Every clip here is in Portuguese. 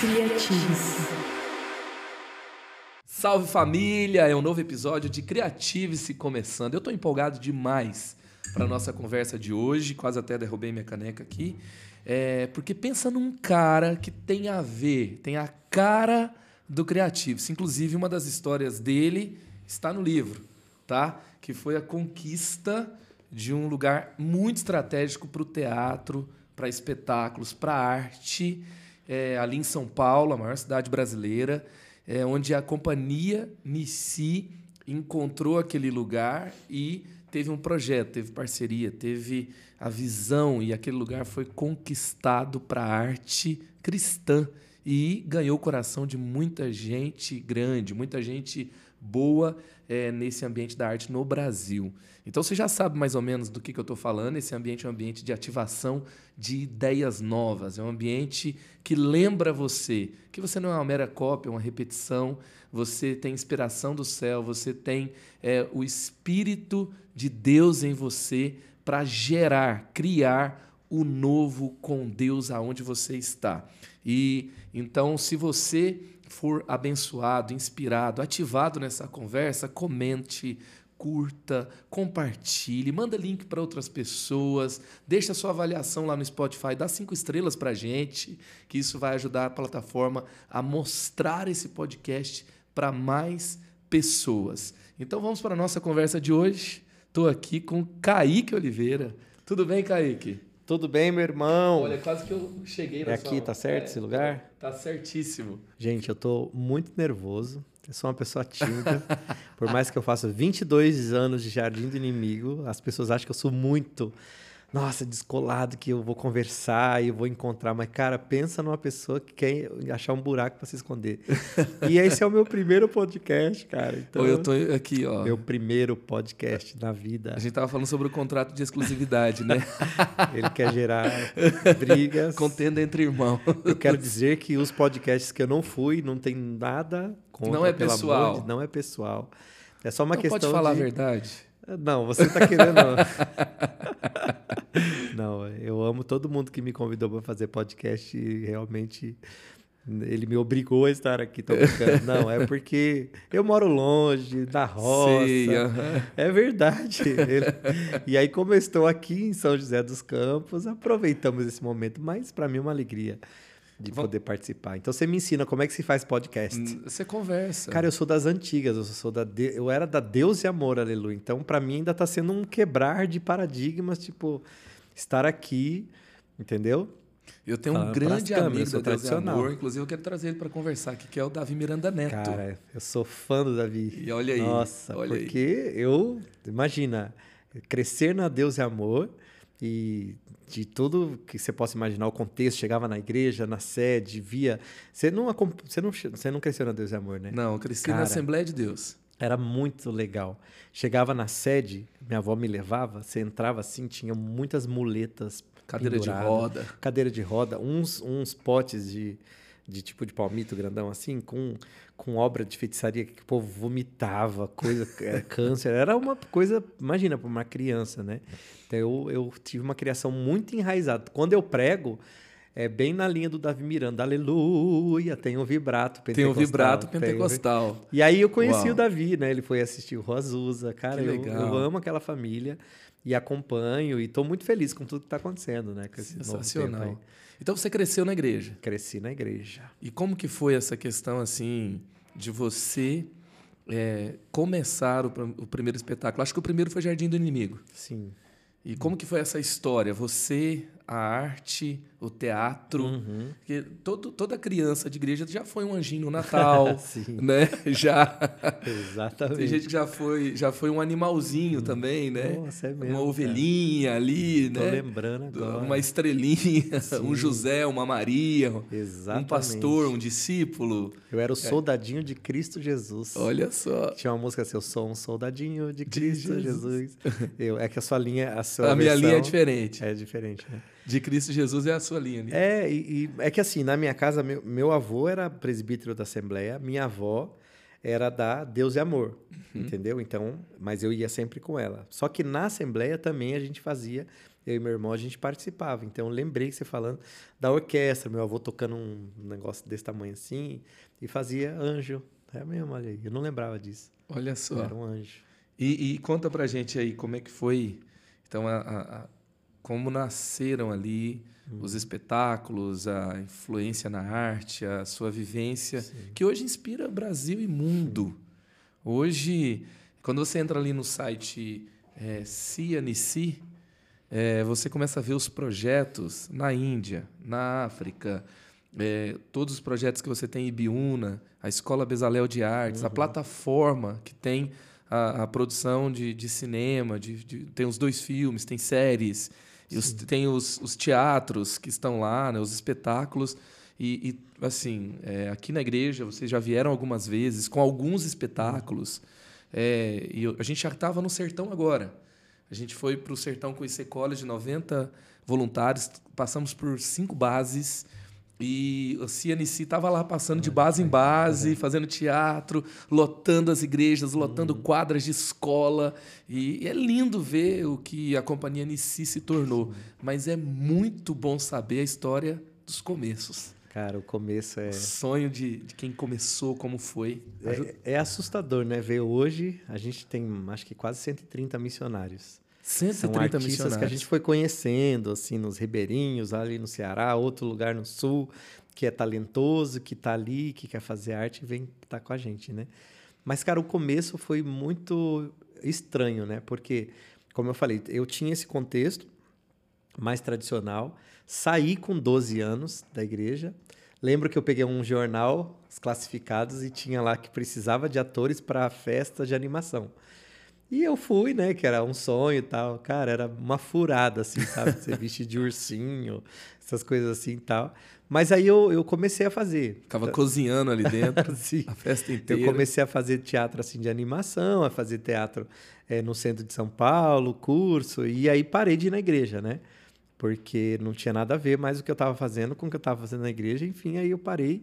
Criatives. Salve família! É um novo episódio de Criative-se começando. Eu tô empolgado demais para nossa conversa de hoje, quase até derrubei minha caneca aqui. É, porque pensa num cara que tem a ver, tem a cara do Criative-se. Inclusive, uma das histórias dele está no livro, tá? Que foi a conquista de um lugar muito estratégico para o teatro, para espetáculos, para arte, é, ali em São Paulo, a maior cidade brasileira, é, onde a companhia Nissi encontrou aquele lugar e teve um projeto, teve parceria, teve a visão e aquele lugar foi conquistado para a arte cristã e ganhou o coração de muita gente grande, muita gente boa é, nesse ambiente da arte no Brasil. Então você já sabe mais ou menos do que, que eu estou falando. Esse ambiente é um ambiente de ativação de ideias novas, é um ambiente que lembra você que você não é uma mera cópia, uma repetição, você tem inspiração do céu, você tem é, o Espírito de Deus em você para gerar, criar o novo com Deus aonde você está. E então, se você for abençoado, inspirado, ativado nessa conversa, comente, curta, compartilhe, manda link para outras pessoas, deixa sua avaliação lá no Spotify, dá cinco estrelas para gente, que isso vai ajudar a plataforma a mostrar esse podcast para mais pessoas. Então vamos para a nossa conversa de hoje. Estou aqui com Kaique Oliveira. Tudo bem, Kaique? Tudo bem, meu irmão? Olha, quase que eu cheguei na É aqui, tá certo é, esse lugar? é, Tá certíssimo. Gente, eu tô muito nervoso. Eu sou uma pessoa tímida. Por mais que eu faça 22 anos de Jardim do Inimigo, as pessoas acham que eu sou muito, nossa, descolado, que eu vou conversar e eu vou encontrar. Mas, cara, pensa numa pessoa que quer achar um buraco para se esconder. e esse é o meu primeiro podcast, cara. Então, Ou eu tô aqui, ó. Meu primeiro podcast na vida. A gente tava falando sobre o contrato de exclusividade, né? Ele quer gerar brigas. Contenda entre irmãos. Eu quero dizer que os podcasts que eu não fui não tem nada contra, Não é pessoal. de- não é pessoal. É só uma Não questão pode falar de... a verdade. Não, você tá querendo... não, eu amo todo mundo que me convidou para fazer podcast e realmente ele me obrigou a estar aqui. Tô brincando. Não, é porque eu moro longe, na roça. Sei, aham. É verdade. Ele- E aí, como eu estou aqui em São José dos Campos, aproveitamos esse momento. Mas para mim é uma alegria de Vam- poder participar. Então você me ensina como é que se faz podcast. Você conversa. Cara, eu sou das antigas, eu sou da de- eu era da Deus e Amor, aleluia. Então para mim ainda tá sendo um quebrar de paradigmas, tipo estar aqui, entendeu? eu tenho um grande amigo da Deus e tradicional. Amor. Inclusive, eu quero trazer ele para conversar aqui, que é o Davi Miranda Neto. Cara, eu sou fã do Davi. E olha aí, Nossa, olha aí. porque eu, imagina, crescer na Deus e Amor e de tudo que você possa imaginar, o contexto, chegava na igreja, na sede, via. Você não, você não, você não cresceu na Deus e Amor, né? Não, eu cresci na Cara. Assembleia de Deus. Era muito legal. Chegava na sede, minha avó me levava, você entrava assim, tinha muitas muletas. Cadeira de roda. Cadeira de roda, uns, uns potes de, de tipo de palmito grandão assim, com, com obra de feitiçaria que o povo vomitava, coisa, é, câncer. Era uma coisa, imagina, para uma criança, né? Então eu, eu tive uma criação muito enraizada. Quando eu prego, é bem na linha do Davi Miranda, aleluia, tem um vibrato Tem o pentecostal. vibrato tem o- pentecostal. e aí eu conheci Uau. o Davi, né? Ele foi assistir o Rosusa. Cara, eu, eu amo aquela família e acompanho e tô muito feliz com tudo que tá acontecendo, né? Com esse novo tempo aí. Então você cresceu na igreja. Cresci na igreja. E como que foi essa questão assim de você é, começar o, o primeiro espetáculo? Acho que o primeiro foi Jardim do Inimigo. Sim. E como que foi essa história? Você, a arte, o teatro. Uhum. Porque todo, toda criança de igreja já foi um anjinho no Natal, né? Já. Exatamente. Tem gente que já foi, já foi um animalzinho também, né? Nossa, é mesmo, uma cara. ovelhinha ali, Tô né? lembrando agora. Uma estrelinha, um Sim. José, uma Maria, Exatamente. um pastor, um discípulo. Eu era o soldadinho de Cristo Jesus. Olha só. Tinha uma música assim, eu sou um soldadinho de De Cristo Jesus. Jesus. Eu, é que a sua linha, a sua A minha linha é diferente. É diferente, né? De Cristo Jesus é a sua linha. né? É, e, e é que assim, na minha casa, meu, meu avô era presbítero da Assembleia, minha avó era da Deus e Amor, entendeu? Então, mas eu ia sempre com ela. Só que na assembleia também a gente fazia, eu e meu irmão a gente participava. Então, eu lembrei que você falando da orquestra, meu avô tocando um negócio desse tamanho assim e fazia anjo. É mesmo, olha aí. Eu não lembrava disso. Olha só. Era um anjo. E, e conta pra gente aí como é que foi, então, a- a- como nasceram ali os espetáculos, a influência na arte, a sua vivência, que hoje inspira Brasil e mundo. Hoje, quando você entra ali no site é, CNC, é, você começa a ver os projetos na Índia, na África, é, todos os projetos que você tem em Ibiúna, a Escola Bezalel de Artes, a plataforma que tem a, a produção de, de cinema, de, de- tem os dois filmes, tem séries, e os- tem os, os teatros que estão lá, né, os espetáculos. E, e, assim, é, aqui na igreja, vocês já vieram algumas vezes com alguns espetáculos. É, e eu- a gente já estava no sertão agora. A gente foi para o sertão com o IC College, 90 voluntários, passamos por cinco bases. E o CNC estava lá passando de base em base, fazendo teatro, lotando as igrejas, lotando quadras de escola. E, é lindo ver o que a companhia NC se tornou. Mas é muito bom saber a história dos começos. Cara, o começo é. O sonho de, de quem começou, como foi. É, é assustador, né? Ver hoje, a gente tem acho que quase 130 missionários. São 130 artistas missionários. que a gente foi conhecendo, assim, nos ribeirinhos, ali no Ceará, outro lugar no sul, que é talentoso, que tá ali, que quer fazer arte vem estar com a gente, né? Mas, cara, o começo foi muito estranho, né? Porque, como eu falei, eu tinha esse contexto mais tradicional, saí com 12 anos da igreja. Lembro que eu peguei um jornal, os classificados, e tinha lá que precisava de atores para a festa de animação. E eu fui, né? Que era um sonho e tal. Cara, era uma furada, assim, sabe? Você vestir de ursinho, essas coisas assim e tal. Mas aí eu, eu comecei a fazer. Ficava cozinhando ali dentro, Sim. a festa Eu inteira. comecei a fazer teatro assim de animação, a fazer teatro eh, no centro de São Paulo, curso, e aí parei de ir na igreja, né? Porque não tinha nada a ver mais o que eu estava fazendo com o que eu estava fazendo na igreja, enfim, aí eu parei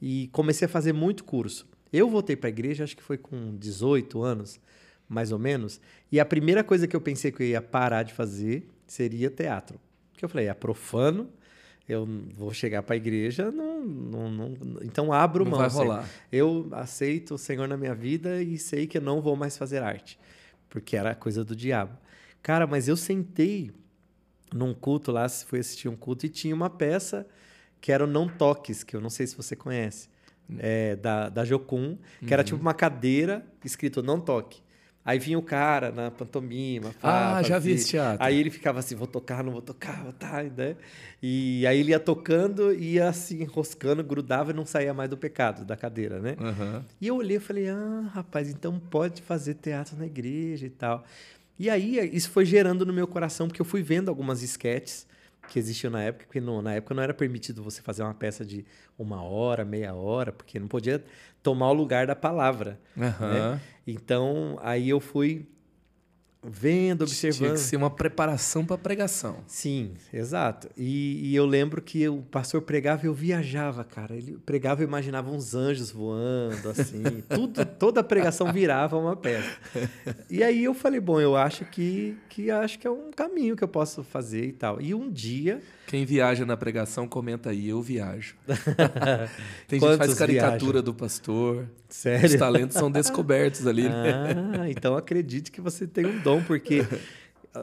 e comecei a fazer muito curso. Eu voltei para a igreja, acho que foi com 18 anos, mais ou menos, e a primeira coisa que eu pensei que eu ia parar de fazer seria teatro. Porque eu falei, é profano, eu vou chegar para a igreja, não, não, não, então abro Não mão. vai Senhor. rolar. Eu aceito o Senhor na minha vida e sei que eu não vou mais fazer arte, porque era coisa do diabo. Cara, mas eu sentei num culto lá, fui assistir um culto e tinha uma peça que era o Não Toques, que eu não sei se você conhece, é, da, da Jocum, que era tipo uma cadeira escrito Não Toque. Aí vinha o cara na pantomima. pá, Ah, já vi esse teatro. Aí ele ficava assim, vou tocar, não vou tocar, vou tá, né? E aí ele ia tocando, ia se enroscando, grudava e não saía mais do pecado, da cadeira, né? Aham. E eu olhei e falei, ah, rapaz, então pode fazer teatro na igreja e tal. E aí isso foi gerando no meu coração, porque eu fui vendo algumas esquetes que existiam na época, porque no- na época não era permitido você fazer uma peça de uma hora, meia hora, porque não podia tomar o lugar da palavra. Aham. Então, aí eu fui vendo, Tinha observando. que ser uma preparação para pregação. Sim, exato. E, e eu lembro que o pastor pregava e eu viajava, cara. Ele pregava e imaginava uns anjos voando, assim. tudo, toda a pregação virava uma peça. E aí eu falei, bom, eu acho que, que acho que é um caminho que eu posso fazer e tal. E um dia, Quem viaja na pregação, comenta aí, eu viajo. Tem gente que faz caricatura viajam? do pastor. Os sério. talentos são descobertos ali. né? Ah, então acredite que você tem um dom, porque,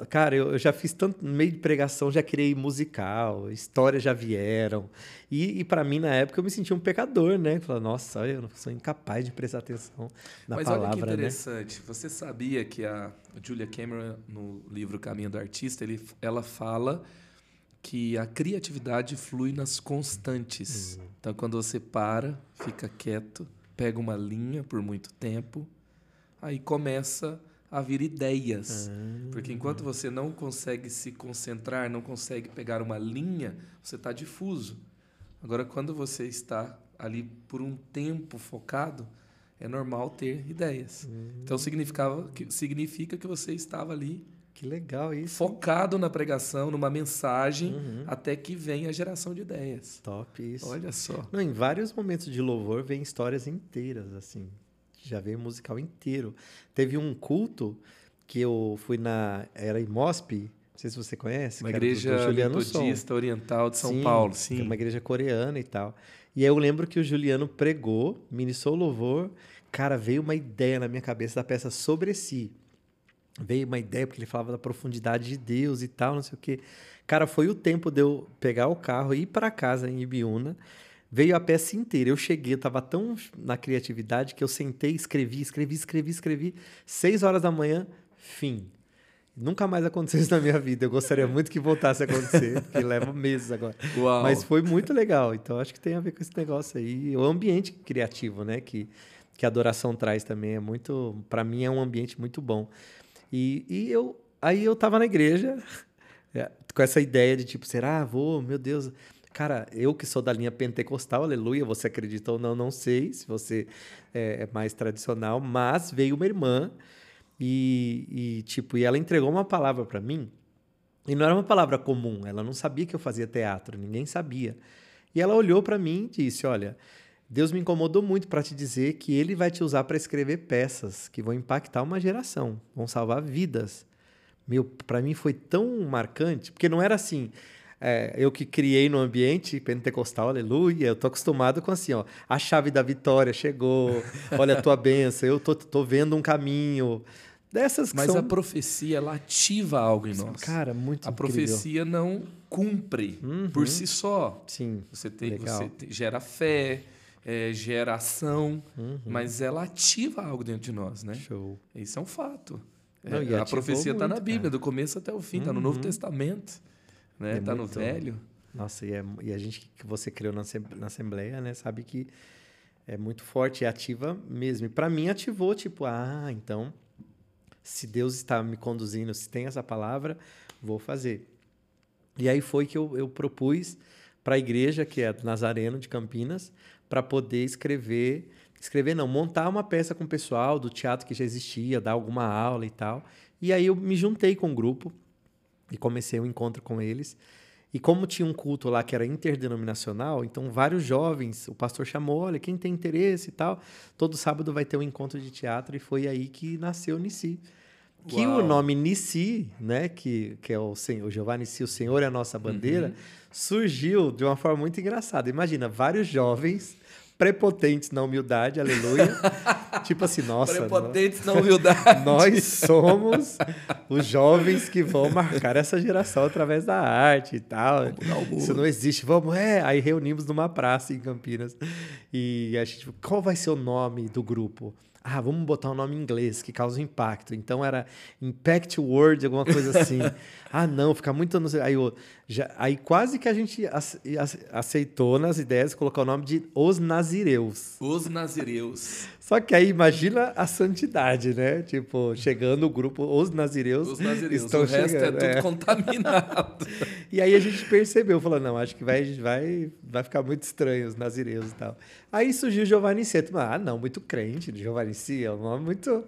cara, eu, já fiz tanto no meio de pregação, já criei musical, histórias já vieram. E, e para mim, na época, eu me sentia um pecador, né? Falei, nossa, eu não sou incapaz de prestar atenção na Mas olha que palavra, né? interessante. Você sabia que a Julia Cameron, no livro Caminho do Artista, ele, ela fala que a criatividade flui nas constantes. Uhum. Então, quando você para, fica quieto, pega uma linha por muito tempo, aí começa a vir ideias. Ah. Porque enquanto você não consegue se concentrar, não consegue pegar uma linha, você está difuso. Agora, quando você está ali por um tempo focado, é normal ter ideias. Então significava que, significa que você estava ali Que legal isso. focado na pregação, numa mensagem, Uhum. até que venha a geração de ideias. Top isso. Olha só. Não, em vários momentos de louvor vem histórias inteiras, assim. Já veio musical inteiro. Teve um culto que eu fui na. Era em Mospe, não sei se você conhece. Uma era do- do igreja metodista oriental de São Sim, Paulo, sim. É uma igreja coreana e tal. E aí eu lembro que o Juliano pregou, ministrou louvor. Cara, veio uma ideia na minha cabeça da peça sobre si. Veio uma ideia, porque ele falava da profundidade de Deus e tal, não sei o quê. Cara, foi o tempo de eu pegar o carro e ir para casa em Ibiúna. Veio a peça inteira. Eu cheguei, eu tava tão na criatividade que eu sentei, escrevi, escrevi, escrevi, escrevi. Seis horas da manhã, fim. Nunca mais aconteceu isso na minha vida. Eu gostaria muito que voltasse a acontecer, porque leva meses agora. Uau. Mas foi muito legal. Então acho que tem a ver com esse negócio aí. O ambiente criativo, né? Que, que a adoração traz também. É muito. para mim é um ambiente muito bom. E, e eu. Aí eu tava na igreja é, com essa ideia de tipo, será? Vou, meu Deus. Cara, eu que sou da linha pentecostal, aleluia, você acredita ou não, não sei se você é, é mais tradicional, mas veio uma irmã e, e, tipo, e ela entregou uma palavra para mim e não era uma palavra comum, ela não sabia que eu fazia teatro, ninguém sabia. E ela olhou para mim e disse: Olha, Deus me incomodou muito para te dizer que Ele vai te usar para escrever peças que vão impactar uma geração, vão salvar vidas. Meu, para mim foi tão marcante, porque não era assim. é, eu que criei no ambiente pentecostal, aleluia, eu tô acostumado com assim, ó, a chave da vitória chegou, olha a tua bênção, eu tô, tô vendo um caminho. Dessas que Mas são, a profecia, ela ativa algo em nós. cara, muito a incrível. profecia não cumpre Uhum. por si só. Sim, Você, tem, Legal. você te- gera fé, é, gera ação, Uhum. mas ela ativa algo dentro de nós, né? show. Isso é um fato. Não, É, a profecia está na Bíblia, cara. do começo até o fim, está no Novo Uhum. Testamento, né? É Tá no Velho. Nossa, e, é- e a gente que você criou na, na Assembleia, né, sabe que é muito forte e ativa mesmo. E para mim ativou, tipo, ah, então, se Deus está me conduzindo, se tem essa palavra, vou fazer. E aí foi que eu, eu propus para a igreja, que é Nazareno de Campinas, para poder escrever, escrever não, montar uma peça com o pessoal do teatro que já existia, dar alguma aula e tal. E aí eu me juntei com o grupo e comecei o encontro com eles. E como tinha um culto lá que era interdenominacional, então vários jovens, o pastor chamou, olha, quem tem interesse e tal, todo sábado vai ter um encontro de teatro e foi aí que nasceu Nissi. Que Uau. o nome Nissi, né, que, que é o Senhor, Jeová Nissi, o Senhor é a nossa bandeira, Uhum. surgiu de uma forma muito engraçada. Imagina, vários jovens prepotentes na humildade, aleluia. tipo assim, nossa, Prepotentes na humildade. nós somos os jovens que vão marcar essa geração através da arte e tal. Isso não existe. Vamos, é. Aí reunimos numa praça em Campinas. E a gente, qual vai ser o nome do grupo? Ah, vamos botar um nome em inglês que causa impacto. Então era Impact Word, alguma coisa assim. ah, não, fica muito. Aí, o- já, aí quase que a gente ace- ace- aceitou nas ideias colocar o nome de Os Nazireus. Os nazireus. Só que aí imagina a santidade, né? Tipo, chegando o grupo, os nazireus, Os nazireus. estão o resto chegando. é tudo é. contaminado. E aí a gente percebeu, falou, não, acho que vai, vai, vai ficar muito estranho os nazireus e tal. Aí surgiu Giovanni Ceto. Ah, não, muito crente, Giovanni C, é um nome muito,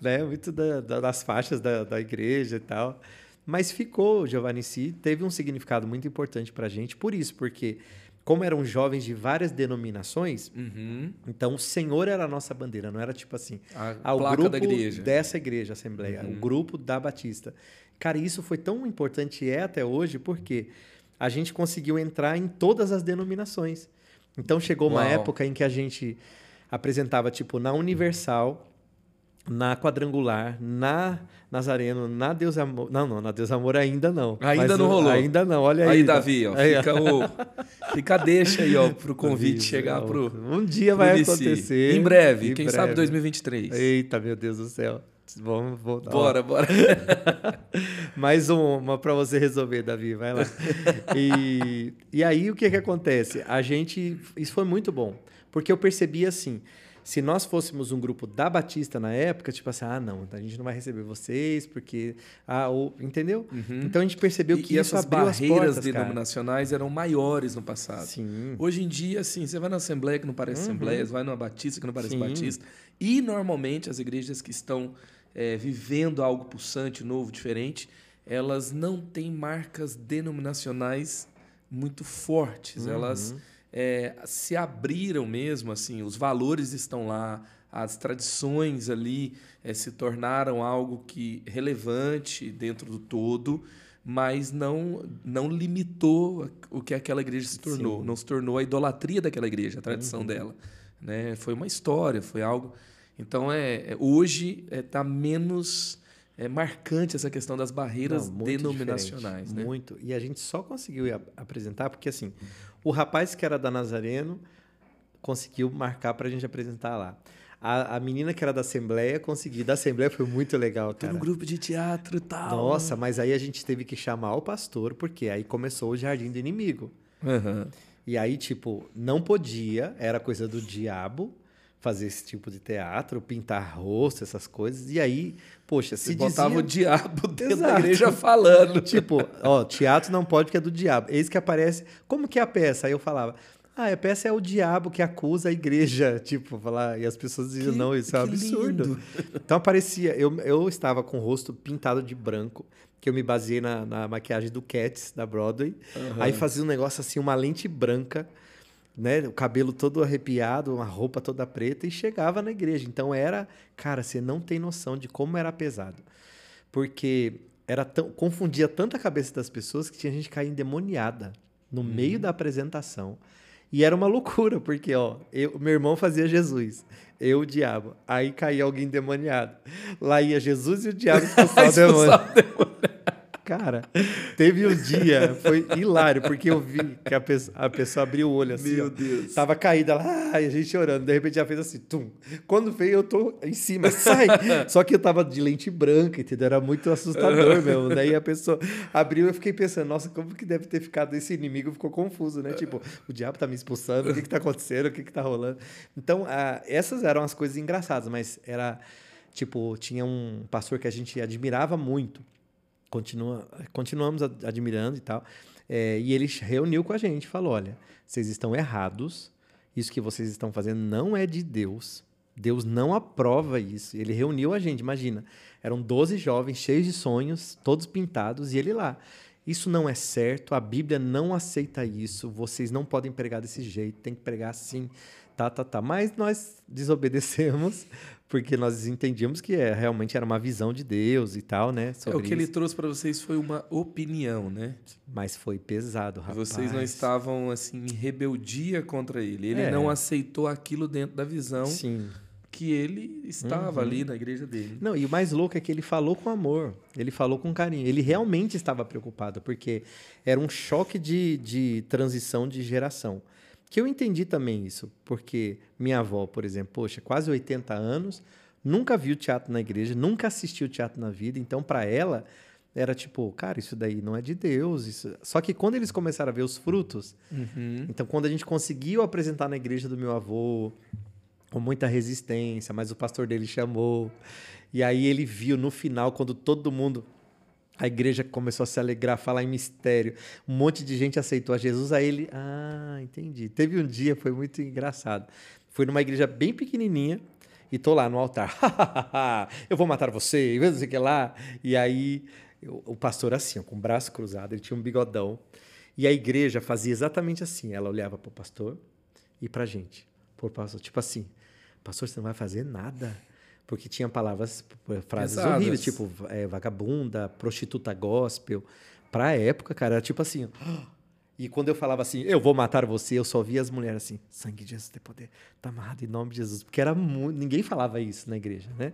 né, muito da- da- das faixas da, da igreja e tal. Mas ficou, Giovanni C, teve um significado muito importante pra gente, por isso, porque como eram jovens de várias denominações, Uhum. então o Senhor era a nossa bandeira, não era tipo assim, A ao placa grupo da igreja. dessa igreja, Assembleia, Uhum. o grupo da Batista. Cara, isso foi tão importante e é até hoje porque a gente conseguiu entrar em todas as denominações. Então chegou uma Uau. época em que a gente apresentava tipo na Universal, na Quadrangular, na Nazareno, na Deus Amor. Não, não, na Deus Amor ainda não. Ainda Mas não rolou. Ainda não, olha aí. Aí, Davi, ó, Aí, ó. fica, o, fica a deixa aí, ó, pro convite Davi, chegar pro. Um dia pro vai Nissi. acontecer. Em breve, Em quem breve. sabe 2023. Eita, meu Deus do céu. Vamos voltar. Bora, bora. Mais um- uma para você resolver, Davi, vai lá. E, e aí o que que acontece? A gente, isso foi muito bom, porque eu percebi assim, se nós fôssemos um grupo da Batista na época, tipo assim, ah, não, a gente não vai receber vocês porque ah, ou, entendeu? Então a gente percebeu que e isso essas barreiras portas, cara. denominacionais eram maiores no passado. Sim. Hoje em dia, assim, você vai na Assembleia que não parece Assembleia, você vai numa Batista que não parece Sim. Batista. E, normalmente, as igrejas que estão é, vivendo algo pulsante, novo, diferente, elas não têm marcas denominacionais muito fortes. Elas é, se abriram mesmo, assim, os valores estão lá, as tradições ali é, se tornaram algo que relevante dentro do todo, mas não não limitou o que aquela igreja se tornou, Sim. não se tornou a idolatria daquela igreja, a tradição uhum. dela, né? Foi uma história, foi algo. Então é, é hoje está é, menos é marcante essa questão das barreiras Não, denominacionais. Né? Muito. E a gente só conseguiu apresentar porque, assim, o rapaz que era da Nazareno conseguiu marcar para a gente apresentar lá. A, a menina que era da Assembleia conseguiu. Da Assembleia foi muito legal, cara. Tem um grupo de teatro e tal. Nossa, mas aí a gente teve que chamar o pastor, porque aí começou o Jardim do Inimigo. Uhum. E aí, tipo, não podia, era coisa do diabo fazer esse tipo de teatro, pintar rosto, essas coisas. E aí, poxa, se Você botava dizia... o diabo dentro Exato. da igreja falando. tipo, ó, teatro não pode porque é do diabo. Eis que aparece, como que é a peça? Aí eu falava, ah, a peça é o diabo que acusa a igreja, tipo, falar, e as pessoas diziam, que, não, isso é um absurdo. Lindo. Então aparecia, eu, eu estava com o rosto pintado de branco, que eu me baseei na, na maquiagem do Cats, da Broadway. Uhum. Aí fazia um negócio assim, uma lente branca, né, o cabelo todo arrepiado, uma roupa toda preta e chegava na igreja. Então era, cara, você não tem noção de como era pesado. Porque era tão, confundia tanto a cabeça das pessoas que tinha gente cair endemoniada no uhum. meio da apresentação. E era uma loucura, porque ó, eu, meu irmão fazia Jesus, eu o diabo. Aí caía alguém endemoniado. Lá ia Jesus e o diabo expulsar o demônio. Cara, teve um dia, foi hilário, porque eu vi que a pessoa, a pessoa abriu o olho assim. Meu ó, Deus. Tava caída lá, e a gente chorando. De repente já fez assim, tum. Quando veio, eu tô em cima, sai! Só que eu tava de lente branca, entendeu? Era muito assustador mesmo. Daí a pessoa abriu e eu fiquei pensando, nossa, como que deve ter ficado esse inimigo? Ficou confuso, né? Tipo, o diabo tá me expulsando, o que que tá acontecendo, o que que tá rolando? Então, ah, essas eram as coisas engraçadas, mas era. Tipo, tinha um pastor que a gente admirava muito continua, continuamos admirando e tal. É, e ele reuniu com a gente, falou: olha, vocês estão errados, isso que vocês estão fazendo não é de Deus. Deus não aprova isso. Ele reuniu a gente, imagina. Eram 12 jovens cheios de sonhos, todos pintados, e ele lá. Isso não é certo, a Bíblia não aceita isso, vocês não podem pregar desse jeito, tem que pregar assim, tá, tá, tá. Mas nós desobedecemos, porque nós entendíamos que é, realmente era uma visão de Deus e tal, né? é, o que isso. ele trouxe para vocês foi uma opinião, né? Mas foi pesado, rapaz. Vocês não estavam assim em rebeldia contra ele. Ele é. não aceitou aquilo dentro da visão. Sim. Que ele estava uhum. ali na igreja dele. Não, e o mais louco é que ele falou com amor, ele falou com carinho. Ele realmente estava preocupado, porque era um choque de, de transição de geração. Que eu entendi também isso, porque minha avó, por exemplo, poxa, quase 80 anos, nunca viu teatro na igreja, nunca assistiu teatro na vida, então para ela era tipo, cara, isso daí não é de Deus. Isso... Só que quando eles começaram a ver os frutos, uhum. então quando a gente conseguiu apresentar na igreja do meu avô, com muita resistência, mas o pastor dele chamou, e aí ele viu no final, quando todo mundo a igreja começou a se alegrar, falar em mistério. Um monte de gente aceitou a Jesus. Aí ele, ah, entendi. Teve um dia, foi muito engraçado. Fui numa igreja bem pequenininha e tô lá no altar. eu vou matar você, não sei o que lá. E aí o pastor assim, com o braço cruzado, ele tinha um bigodão. E a igreja fazia exatamente assim. Ela olhava para o pastor e para a gente. Por pastor, tipo assim, pastor, você não vai fazer nada porque tinha palavras, frases Pesadas. horríveis, tipo é, vagabunda, prostituta gospel. Pra época, cara, era tipo assim. E quando eu falava assim, eu vou matar você, eu só via as mulheres assim, sangue de Jesus tem poder, tá amarrado em nome de Jesus. Porque era muito, ninguém falava isso na igreja, né?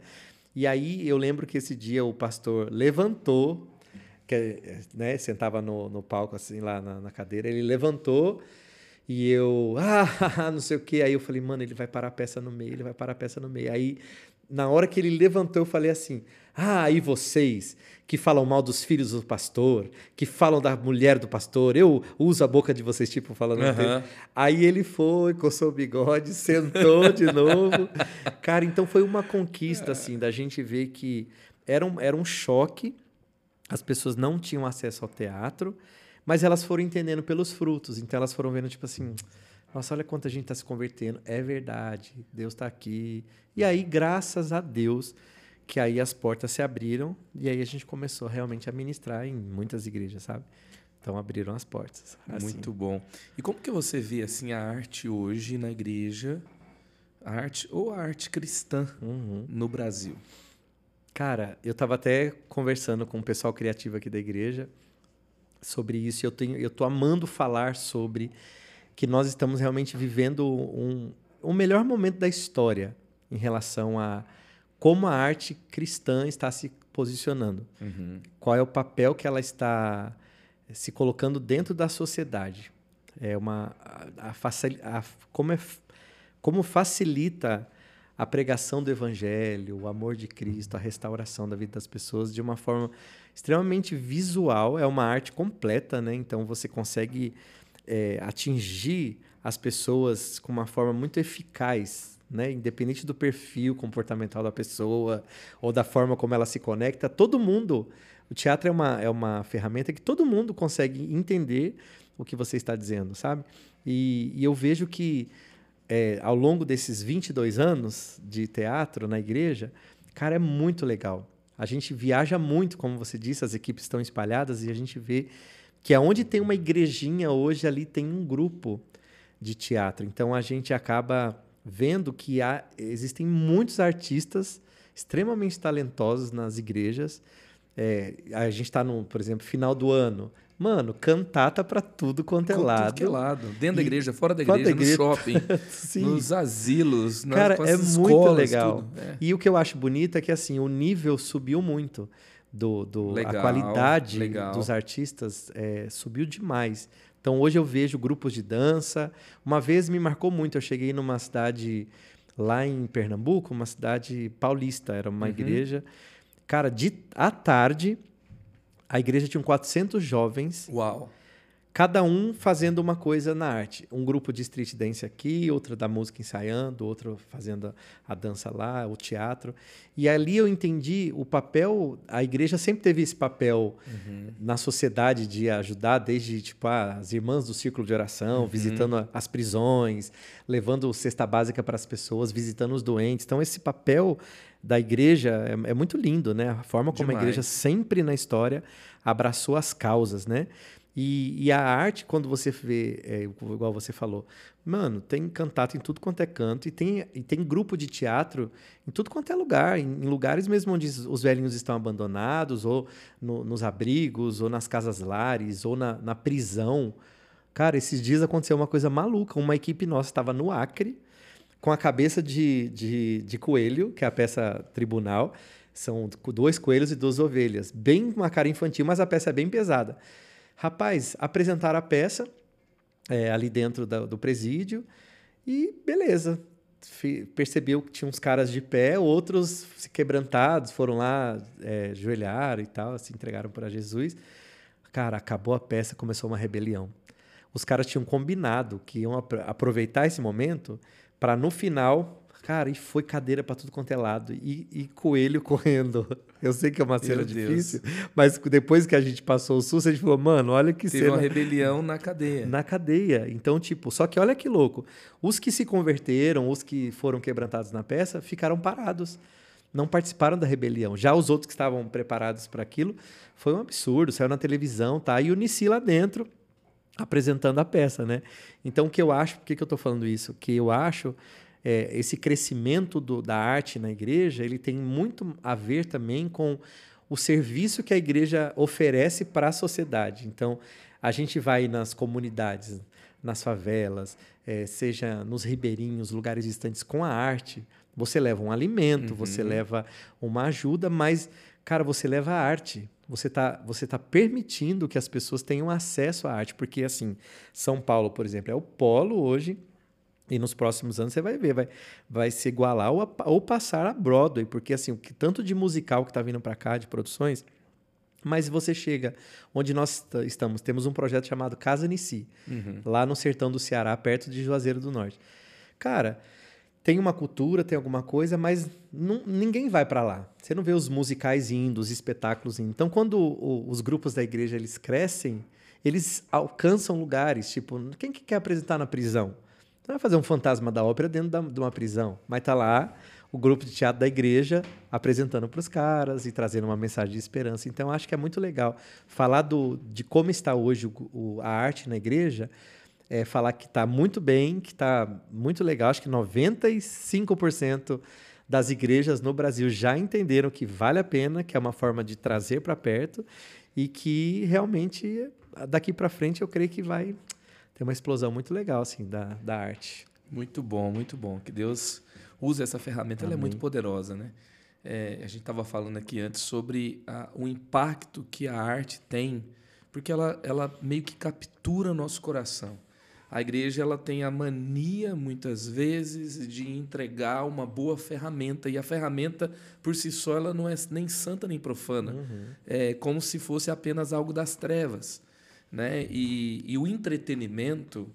E aí eu lembro que esse dia o pastor levantou, que, né, sentava no, no palco assim lá na, na cadeira, ele levantou e eu, ah, não sei o que. Aí eu falei, mano, ele vai parar a peça no meio, ele vai parar a peça no meio. Aí na hora que ele levantou, eu falei assim: Ah, e vocês que falam mal dos filhos do pastor, que falam da mulher do pastor, eu uso a boca de vocês, tipo, falando uhum. Aí ele foi, coçou o bigode, sentou de novo. Cara, então foi uma conquista, assim, da gente ver que era um, era um choque, as pessoas não tinham acesso ao teatro, mas elas foram entendendo pelos frutos. Então elas foram vendo, tipo assim nossa, olha quanta gente está se convertendo. É verdade, Deus está aqui. E aí, graças a Deus, que aí as portas se abriram e aí a gente começou realmente a ministrar em muitas igrejas, sabe? Então abriram as portas. Assim. Muito bom. E como que você vê assim a arte hoje na igreja A arte ou a arte cristã Uhum. no Brasil? Cara, eu estava até conversando com o pessoal criativo aqui da igreja sobre isso. E eu tenho, eu tô amando falar sobre que nós estamos realmente vivendo um, um melhor momento da história em relação a como a arte cristã está se posicionando. Uhum. Qual é o papel que ela está se colocando dentro da sociedade? É uma a, a a- como é como facilita a pregação do evangelho, o amor de Cristo, a restauração da vida das pessoas de uma forma extremamente visual, é uma arte completa, né? Então você consegue é, atingir as pessoas com uma forma muito eficaz, né? Independente do perfil comportamental da pessoa ou da forma como ela se conecta, todo mundo. O teatro é uma, é uma ferramenta que todo mundo consegue entender o que você está dizendo, sabe? E, e eu vejo que é, ao longo desses 22 anos de teatro na igreja, cara, é muito legal. A gente viaja muito, como você disse, as equipes estão espalhadas e a gente vê que aonde tem uma igrejinha hoje ali tem um grupo de teatro. Então a gente acaba vendo que há, existem muitos artistas extremamente talentosos nas igrejas. É, a gente está no, por exemplo, final do ano. Mano, cantata para tudo quanto é Com lado. tudo que é lado. Dentro da E- igreja, fora da fora da igreja, no igreja. shopping, nos asilos, nas Cara, é as muito escolas, legal. tudo. É. E o que eu acho bonito é que assim, o nível subiu muito. Do, do, Legal, a qualidade legal. dos artistas é, subiu demais. Então hoje eu vejo grupos de dança. Uma vez me marcou muito, eu cheguei numa cidade lá em Pernambuco, uma cidade paulista, era uma Uhum. igreja. Cara, de, à tarde, a igreja tinha 400 jovens Uau. Cada um fazendo uma coisa na arte. Um grupo de street dance aqui, outro da música ensaiando, outro fazendo a, a dança lá, o teatro. E ali eu entendi o papel, a igreja sempre teve esse papel na sociedade de ajudar desde tipo ah, as irmãs do círculo de oração, visitando a- as prisões, levando cesta básica para as pessoas, visitando os doentes. Então esse papel da igreja é, é muito lindo, né? A forma como a Demais. igreja sempre na história abraçou as causas, né? E, e a arte, quando você vê, é, igual você falou, mano, tem cantato em tudo quanto é canto e tem, e tem grupo de teatro em tudo quanto é lugar, em, em lugares mesmo onde os velhinhos estão abandonados, ou no- nos abrigos, ou nas casas lares, ou na, na prisão. Cara, esses dias aconteceu uma coisa maluca. Uma equipe nossa estava no Acre, com a cabeça de, de, de coelho, que é a peça tribunal. São dois coelhos e duas ovelhas. Bem uma cara infantil, mas a peça é bem pesada. Rapaz, apresentaram a peça é, ali dentro da- do presídio e beleza. Percebeu que tinha uns caras de pé, outros se quebrantados, foram lá, é, e tal, se entregaram para Jesus. Cara, acabou a peça, começou uma rebelião. Os caras tinham combinado que iam apro- aproveitar esse momento para no final, cara, e foi cadeira para tudo quanto é lado e, e coelho correndo. Eu sei que é uma cena difícil, mas depois que a gente passou o susto, a gente falou, mano, olha que Teve cena uma rebelião na cadeia. na cadeia. Então, tipo, só que olha que louco. Os que se converteram, os que foram quebrantados na peça, ficaram parados. Não participaram da rebelião. Já os outros que estavam preparados para aquilo, foi um absurdo. Saiu na televisão, tá? E o Nici lá dentro, apresentando a peça, né? Então, o que eu acho, por que, que eu estou falando isso? Que eu acho é, esse crescimento do- da arte na igreja, ele tem muito a ver também com o serviço que a igreja oferece para a sociedade. Então, a gente vai nas comunidades, nas favelas, eh, seja nos ribeirinhos, lugares distantes, com a arte. Você leva um alimento, você leva uma ajuda, mas, cara, você leva a arte. Você está você tá permitindo que as pessoas tenham acesso à arte. Porque, assim, São Paulo, por exemplo, é o polo hoje e nos próximos anos você vai ver, vai, vai se igualar ou, a- ou passar a Broadway, porque assim, o que tanto de musical que está vindo para cá, de produções, mas você chega onde nós est- estamos, temos um projeto chamado Casa Nici, lá no sertão do Ceará, perto de Juazeiro do Norte. Cara, tem uma cultura, tem alguma coisa, mas não- ninguém vai para lá. Você não vê os musicais indo, os espetáculos indo. Então, quando o- os grupos da igreja eles crescem, eles alcançam lugares, tipo, quem que quer apresentar na prisão? Não vai fazer um fantasma da ópera dentro da- de uma prisão, mas tá lá o grupo de teatro da igreja apresentando para os caras e trazendo uma mensagem de esperança. Então, acho que é muito legal falar do, de como está hoje o- o- a arte na igreja é, falar que está muito bem, que está muito legal. Acho que 95% das igrejas no Brasil já entenderam que vale a pena, que é uma forma de trazer para perto e que realmente daqui para frente eu creio que vai ter uma explosão muito legal assim da, da arte. Muito bom, muito bom. Que Deus use essa ferramenta, Amém. ela é muito poderosa, né? É, a gente estava falando aqui antes sobre a, o impacto que a arte tem, porque ela, ela meio que captura nosso coração. A igreja ela tem a mania, muitas vezes, de entregar uma boa ferramenta. E a ferramenta, por si só, ela não é nem santa nem profana. Uhum. É como se fosse apenas algo das trevas. Né? E, e o entretenimento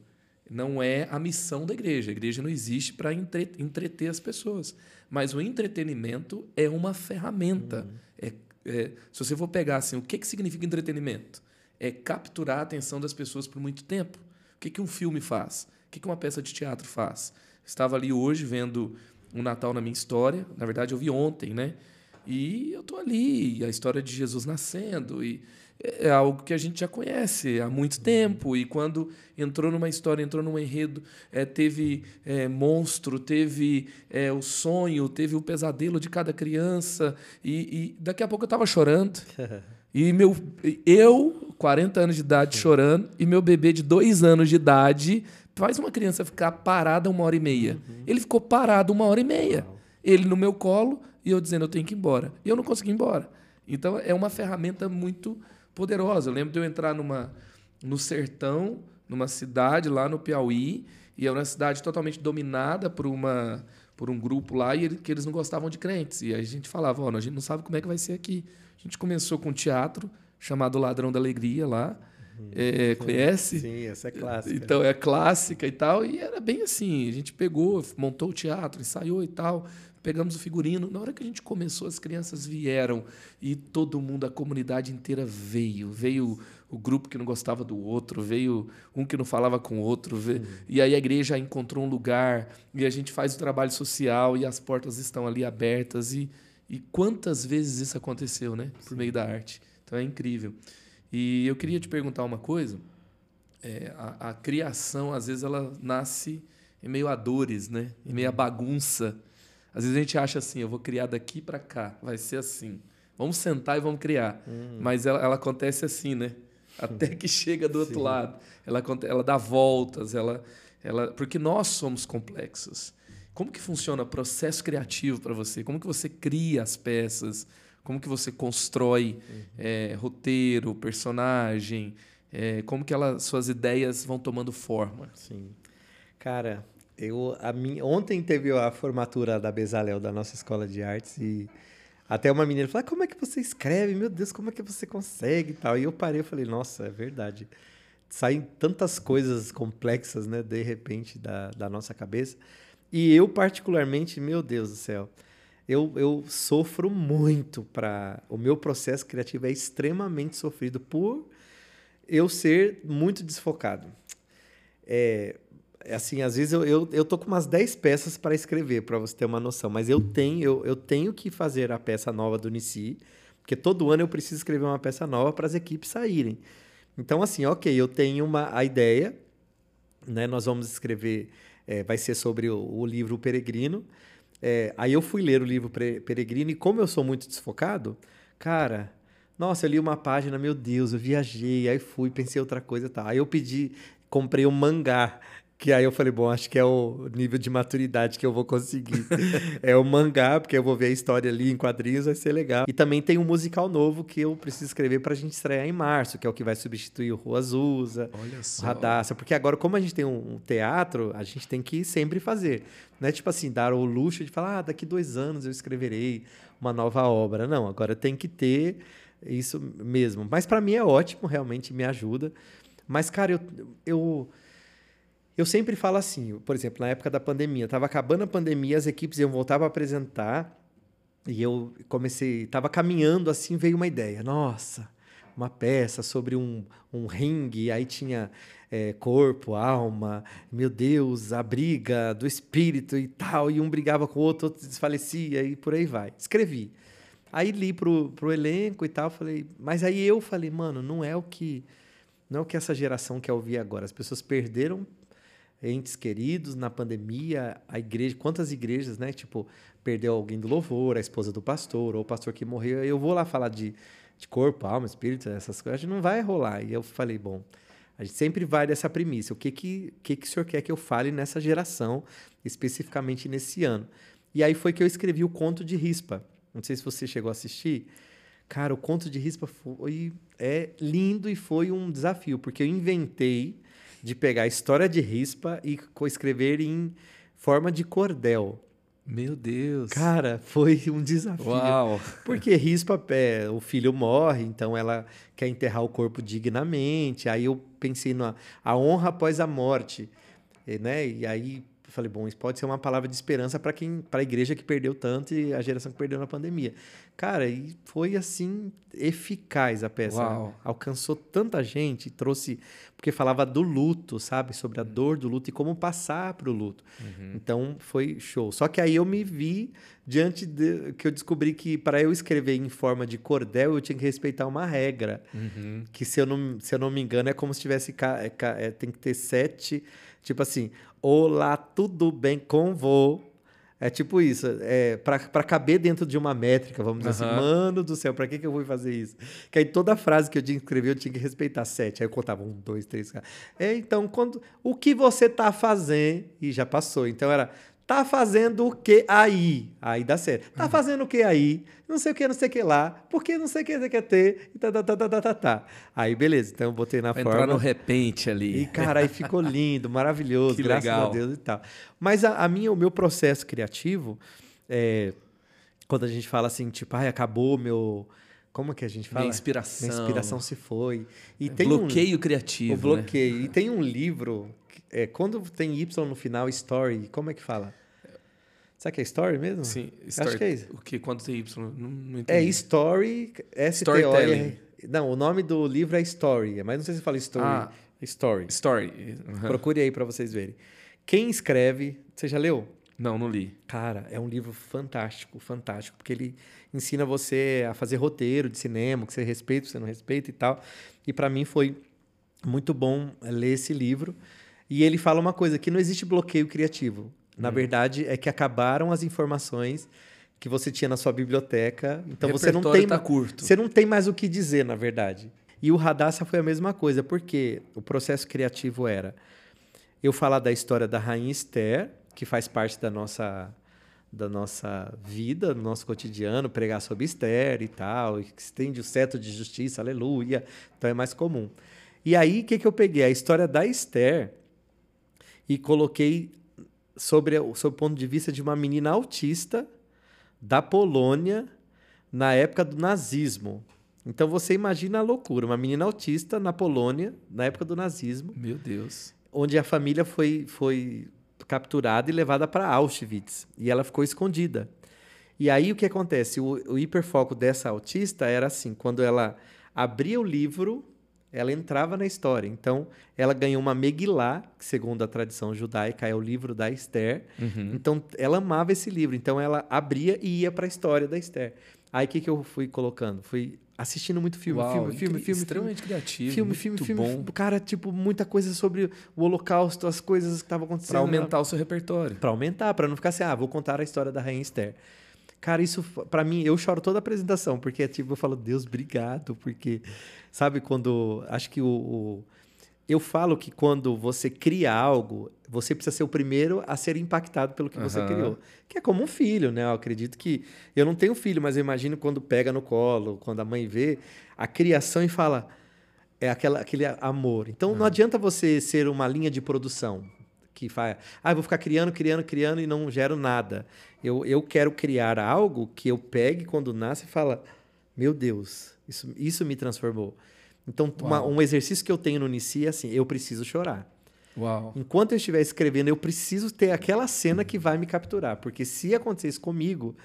não é a missão da igreja. A igreja não existe para entre, entreter as pessoas. Mas o entretenimento é uma ferramenta. Uhum. É, é, se você for pegar assim, o que, que significa entretenimento? É capturar a atenção das pessoas por muito tempo. O que, que um filme faz? O que, que uma peça de teatro faz? Estava ali hoje vendo um Natal na minha história. Na verdade, eu vi ontem, né? E eu estou ali, a história de Jesus nascendo. E é algo que a gente já conhece há muito tempo. E quando entrou numa história, entrou num enredo, é, teve é, monstro, teve é, o sonho, teve o pesadelo de cada criança. E, e daqui a pouco eu estava chorando. E meu, eu, 40 anos de idade, chorando, e meu bebê de dois anos de idade, faz uma criança ficar parada uma hora e meia. Uhum. Ele ficou parado uma hora e meia. Ele no meu colo e eu dizendo eu tenho que ir embora. E eu não consegui ir embora. Então é uma ferramenta muito poderosa. Eu lembro de eu entrar numa, no sertão, numa cidade lá no Piauí, e era uma cidade totalmente dominada por uma por um grupo lá e ele, que eles não gostavam de crentes. E aí a gente falava, ó, oh, a gente não sabe como é que vai ser aqui. A gente começou com um teatro chamado Ladrão da Alegria lá. Uhum. É, conhece? Sim, essa é clássica. Então é clássica e tal. E era bem assim: a gente pegou, montou o teatro, ensaiou e tal pegamos o figurino. Na hora que a gente começou, as crianças vieram e todo mundo, a comunidade inteira veio. Veio o grupo que não gostava do outro, veio um que não falava com o outro. Veio... Uhum. E aí a igreja encontrou um lugar e a gente faz o trabalho social e as portas estão ali abertas. E, e quantas vezes isso aconteceu, né? Por meio da arte. Então é incrível. E eu queria te perguntar uma coisa. É, a, a criação, às vezes, ela nasce em meio a dores, né? Em meio a uhum. bagunça. Às vezes a gente acha assim, eu vou criar daqui para cá, vai ser assim. Vamos sentar e vamos criar. Hum. Mas ela, ela, acontece assim, né? Até que chega do outro Sim. lado. Ela, ela dá voltas, ela, ela, porque nós somos complexos. Como que funciona o processo criativo para você? Como que você cria as peças? Como que você constrói uhum. é, roteiro, personagem? É, como que ela, suas ideias vão tomando forma? Sim. Cara, eu, a minha, ontem teve a formatura da Bezalel, da nossa escola de artes, e até uma menina falou: ah, como é que você escreve? Meu Deus, como é que você consegue e tal? E eu parei e falei: nossa, é verdade. Saem tantas coisas complexas, né, de repente, da, da nossa cabeça. E eu, particularmente, meu Deus do céu, eu, eu sofro muito para. O meu processo criativo é extremamente sofrido por eu ser muito desfocado. É, assim, às vezes eu, eu, eu tô com umas 10 peças para escrever, para você ter uma noção, mas eu tenho, eu, eu tenho que fazer a peça nova do Nici, porque todo ano eu preciso escrever uma peça nova para as equipes saírem. Então, assim, ok, eu tenho uma a ideia, né? Nós vamos escrever, é, vai ser sobre o, o livro Peregrino. É, aí eu fui ler o livro Peregrino e como eu sou muito desfocado, cara, nossa, eu li uma página, meu Deus, eu viajei, aí fui, pensei outra coisa, tá. Aí eu pedi, comprei um mangá que aí eu falei, bom, acho que é o nível de maturidade que eu vou conseguir. é o mangá, porque eu vou ver a história ali em quadrinhos, vai ser legal. E também tem um musical novo que eu preciso escrever pra gente estrear em março, que é o que vai substituir o Rua Azusa, o Radassa. Porque agora, como a gente tem um teatro, a gente tem que sempre fazer. Não é tipo assim, dar o luxo de falar, ah, daqui dois anos eu escreverei uma nova obra. Não, agora tem que ter isso mesmo. Mas para mim é ótimo, realmente me ajuda. Mas, cara, eu, eu eu sempre falo assim, por exemplo, na época da pandemia, estava acabando a pandemia, as equipes iam voltar para apresentar e eu comecei, estava caminhando assim, veio uma ideia. Nossa, uma peça sobre um, um ringue, aí tinha é, corpo, alma, meu Deus, a briga do espírito e tal, e um brigava com o outro, outro desfalecia e por aí vai. Escrevi. Aí li pro, pro elenco e tal, falei, mas aí eu falei, mano, não é o que não é o que essa geração quer ouvir agora. As pessoas perderam entes queridos na pandemia, a igreja, quantas igrejas, né? Tipo, perdeu alguém do louvor, a esposa do pastor, ou o pastor que morreu. Eu vou lá falar de, de corpo, alma, espírito, essas coisas, a gente não vai rolar. E eu falei, bom, a gente sempre vai dessa premissa. O que que, que que o senhor quer que eu fale nessa geração, especificamente nesse ano? E aí foi que eu escrevi o conto de Rispa. Não sei se você chegou a assistir. Cara, o conto de Rispa foi é lindo e foi um desafio, porque eu inventei de pegar a história de Rispa e escrever em forma de cordel. Meu Deus. Cara, foi um desafio. Uau. Porque Rispa, é, o filho morre, então ela quer enterrar o corpo dignamente. Aí eu pensei na a honra após a morte, né? E aí falei, bom, isso pode ser uma palavra de esperança para quem, para a igreja que perdeu tanto e a geração que perdeu na pandemia. Cara, e foi assim eficaz a peça. Uau. Alcançou tanta gente, trouxe porque falava do luto, sabe, sobre a dor do luto e como passar para o luto. Uhum. Então foi show. Só que aí eu me vi diante de que eu descobri que para eu escrever em forma de cordel eu tinha que respeitar uma regra, Uhum. que se eu não, se eu não me engano é como se tivesse é, é, tem que ter sete, tipo assim, olá, tudo bem com vô. É tipo isso, é para caber dentro de uma métrica, vamos dizer Aham. assim, mano do céu, para que, que eu vou fazer isso? Que aí toda frase que eu tinha que escrever eu tinha que respeitar sete. Aí eu contava um, dois, três, quatro. É, então, quando, o que você tá fazendo? E já passou. Então era, tá fazendo o que aí? Aí dá certo. Tá fazendo o que aí? Não sei o que, não sei o que lá. Porque não sei o que você quer ter. E tá, tá, tá, tá, tá, tá, tá. Aí beleza, então eu botei na Pra forma. entrar no repente ali. E, cara, aí ficou lindo, maravilhoso, Que graças legal. a Deus e tal. Mas a, a minha, o meu processo criativo, é, quando a gente fala assim, tipo, ai, acabou meu. Como que a gente fala? Minha inspiração. Minha inspiração se foi. E tem um- Bloqueio criativo. o né? bloqueio. E tem um livro, é, quando tem Y no final, story, como é que fala? Sabe que é story mesmo? Sim, Acho que é isso. O que? Quando tem Y? Não, não É entendi. Story, Storytelling. S-T-O-R. Não, o nome do livro é Story, mas não sei se fala Story. Ah. Story. Story. Uhum. Procure aí para vocês verem. Quem escreve, você já leu? Não, não li. Cara, é um livro fantástico, fantástico, porque ele ensina você a fazer roteiro de cinema, que você respeita, você não respeita e tal. E para mim foi muito bom ler esse livro. E ele fala uma coisa que não existe bloqueio criativo. Na verdade, é que acabaram as informações que você tinha na sua biblioteca. Então você não tem tá curto. você não tem mais o que dizer, na verdade. E o Radassa foi a mesma coisa, porque o processo criativo era eu falar da história da rainha Esther, que faz parte da nossa da nossa vida, do nosso cotidiano, pregar sobre Esther e tal, e que estende o cetro de justiça, aleluia. Então é mais comum. E aí, o que, que eu peguei? A história da Esther e coloquei sobre, o- sob o ponto de vista de uma menina autista da Polônia na época do nazismo. Então você imagina a loucura, uma menina autista na Polônia na época do nazismo, Meu Deus. onde a família foi, foi capturada e levada para Auschwitz e ela ficou escondida. E aí o que acontece? O, o hiperfoco dessa autista era assim, quando ela abria o livro, ela entrava na história. Então, ela ganhou uma Megillah, que segundo a tradição judaica é o livro da Esther. Uhum. Então, ela amava esse livro. Então, ela abria e ia para a história da Esther. Aí, o que, que eu fui colocando? Fui assistindo muito filme, Uau, filme, filme, filme, extremamente criativo. filme, filme, filme, bom. filme. Cara, tipo, muita coisa sobre o holocausto, as coisas que estavam acontecendo. Pra aumentar o seu repertório. Para aumentar, para não ficar assim, ah, vou contar a história da Rainha Esther. Cara, isso para mim, eu choro toda a apresentação, porque tipo, eu falo, Deus, obrigado, porque sabe quando acho que o, o- eu falo que quando você cria algo, você precisa ser o primeiro a ser impactado pelo que você Aham. criou. Que é como um filho, né? Eu acredito que eu não tenho filho, mas eu imagino quando pega no colo, quando a mãe vê a criação e fala é aquela, aquele amor. Então não adianta você ser uma linha de produção que faz, ah, eu vou ficar criando, criando, criando e não gero nada. Eu, eu quero criar algo que eu pegue quando nasce e fala, meu Deus, isso, isso me transformou. Então, uma- um exercício que eu tenho no Unici é assim, eu preciso chorar. Uau. Enquanto eu estiver escrevendo, eu preciso ter aquela cena que vai me capturar. Porque se acontecer isso comigo,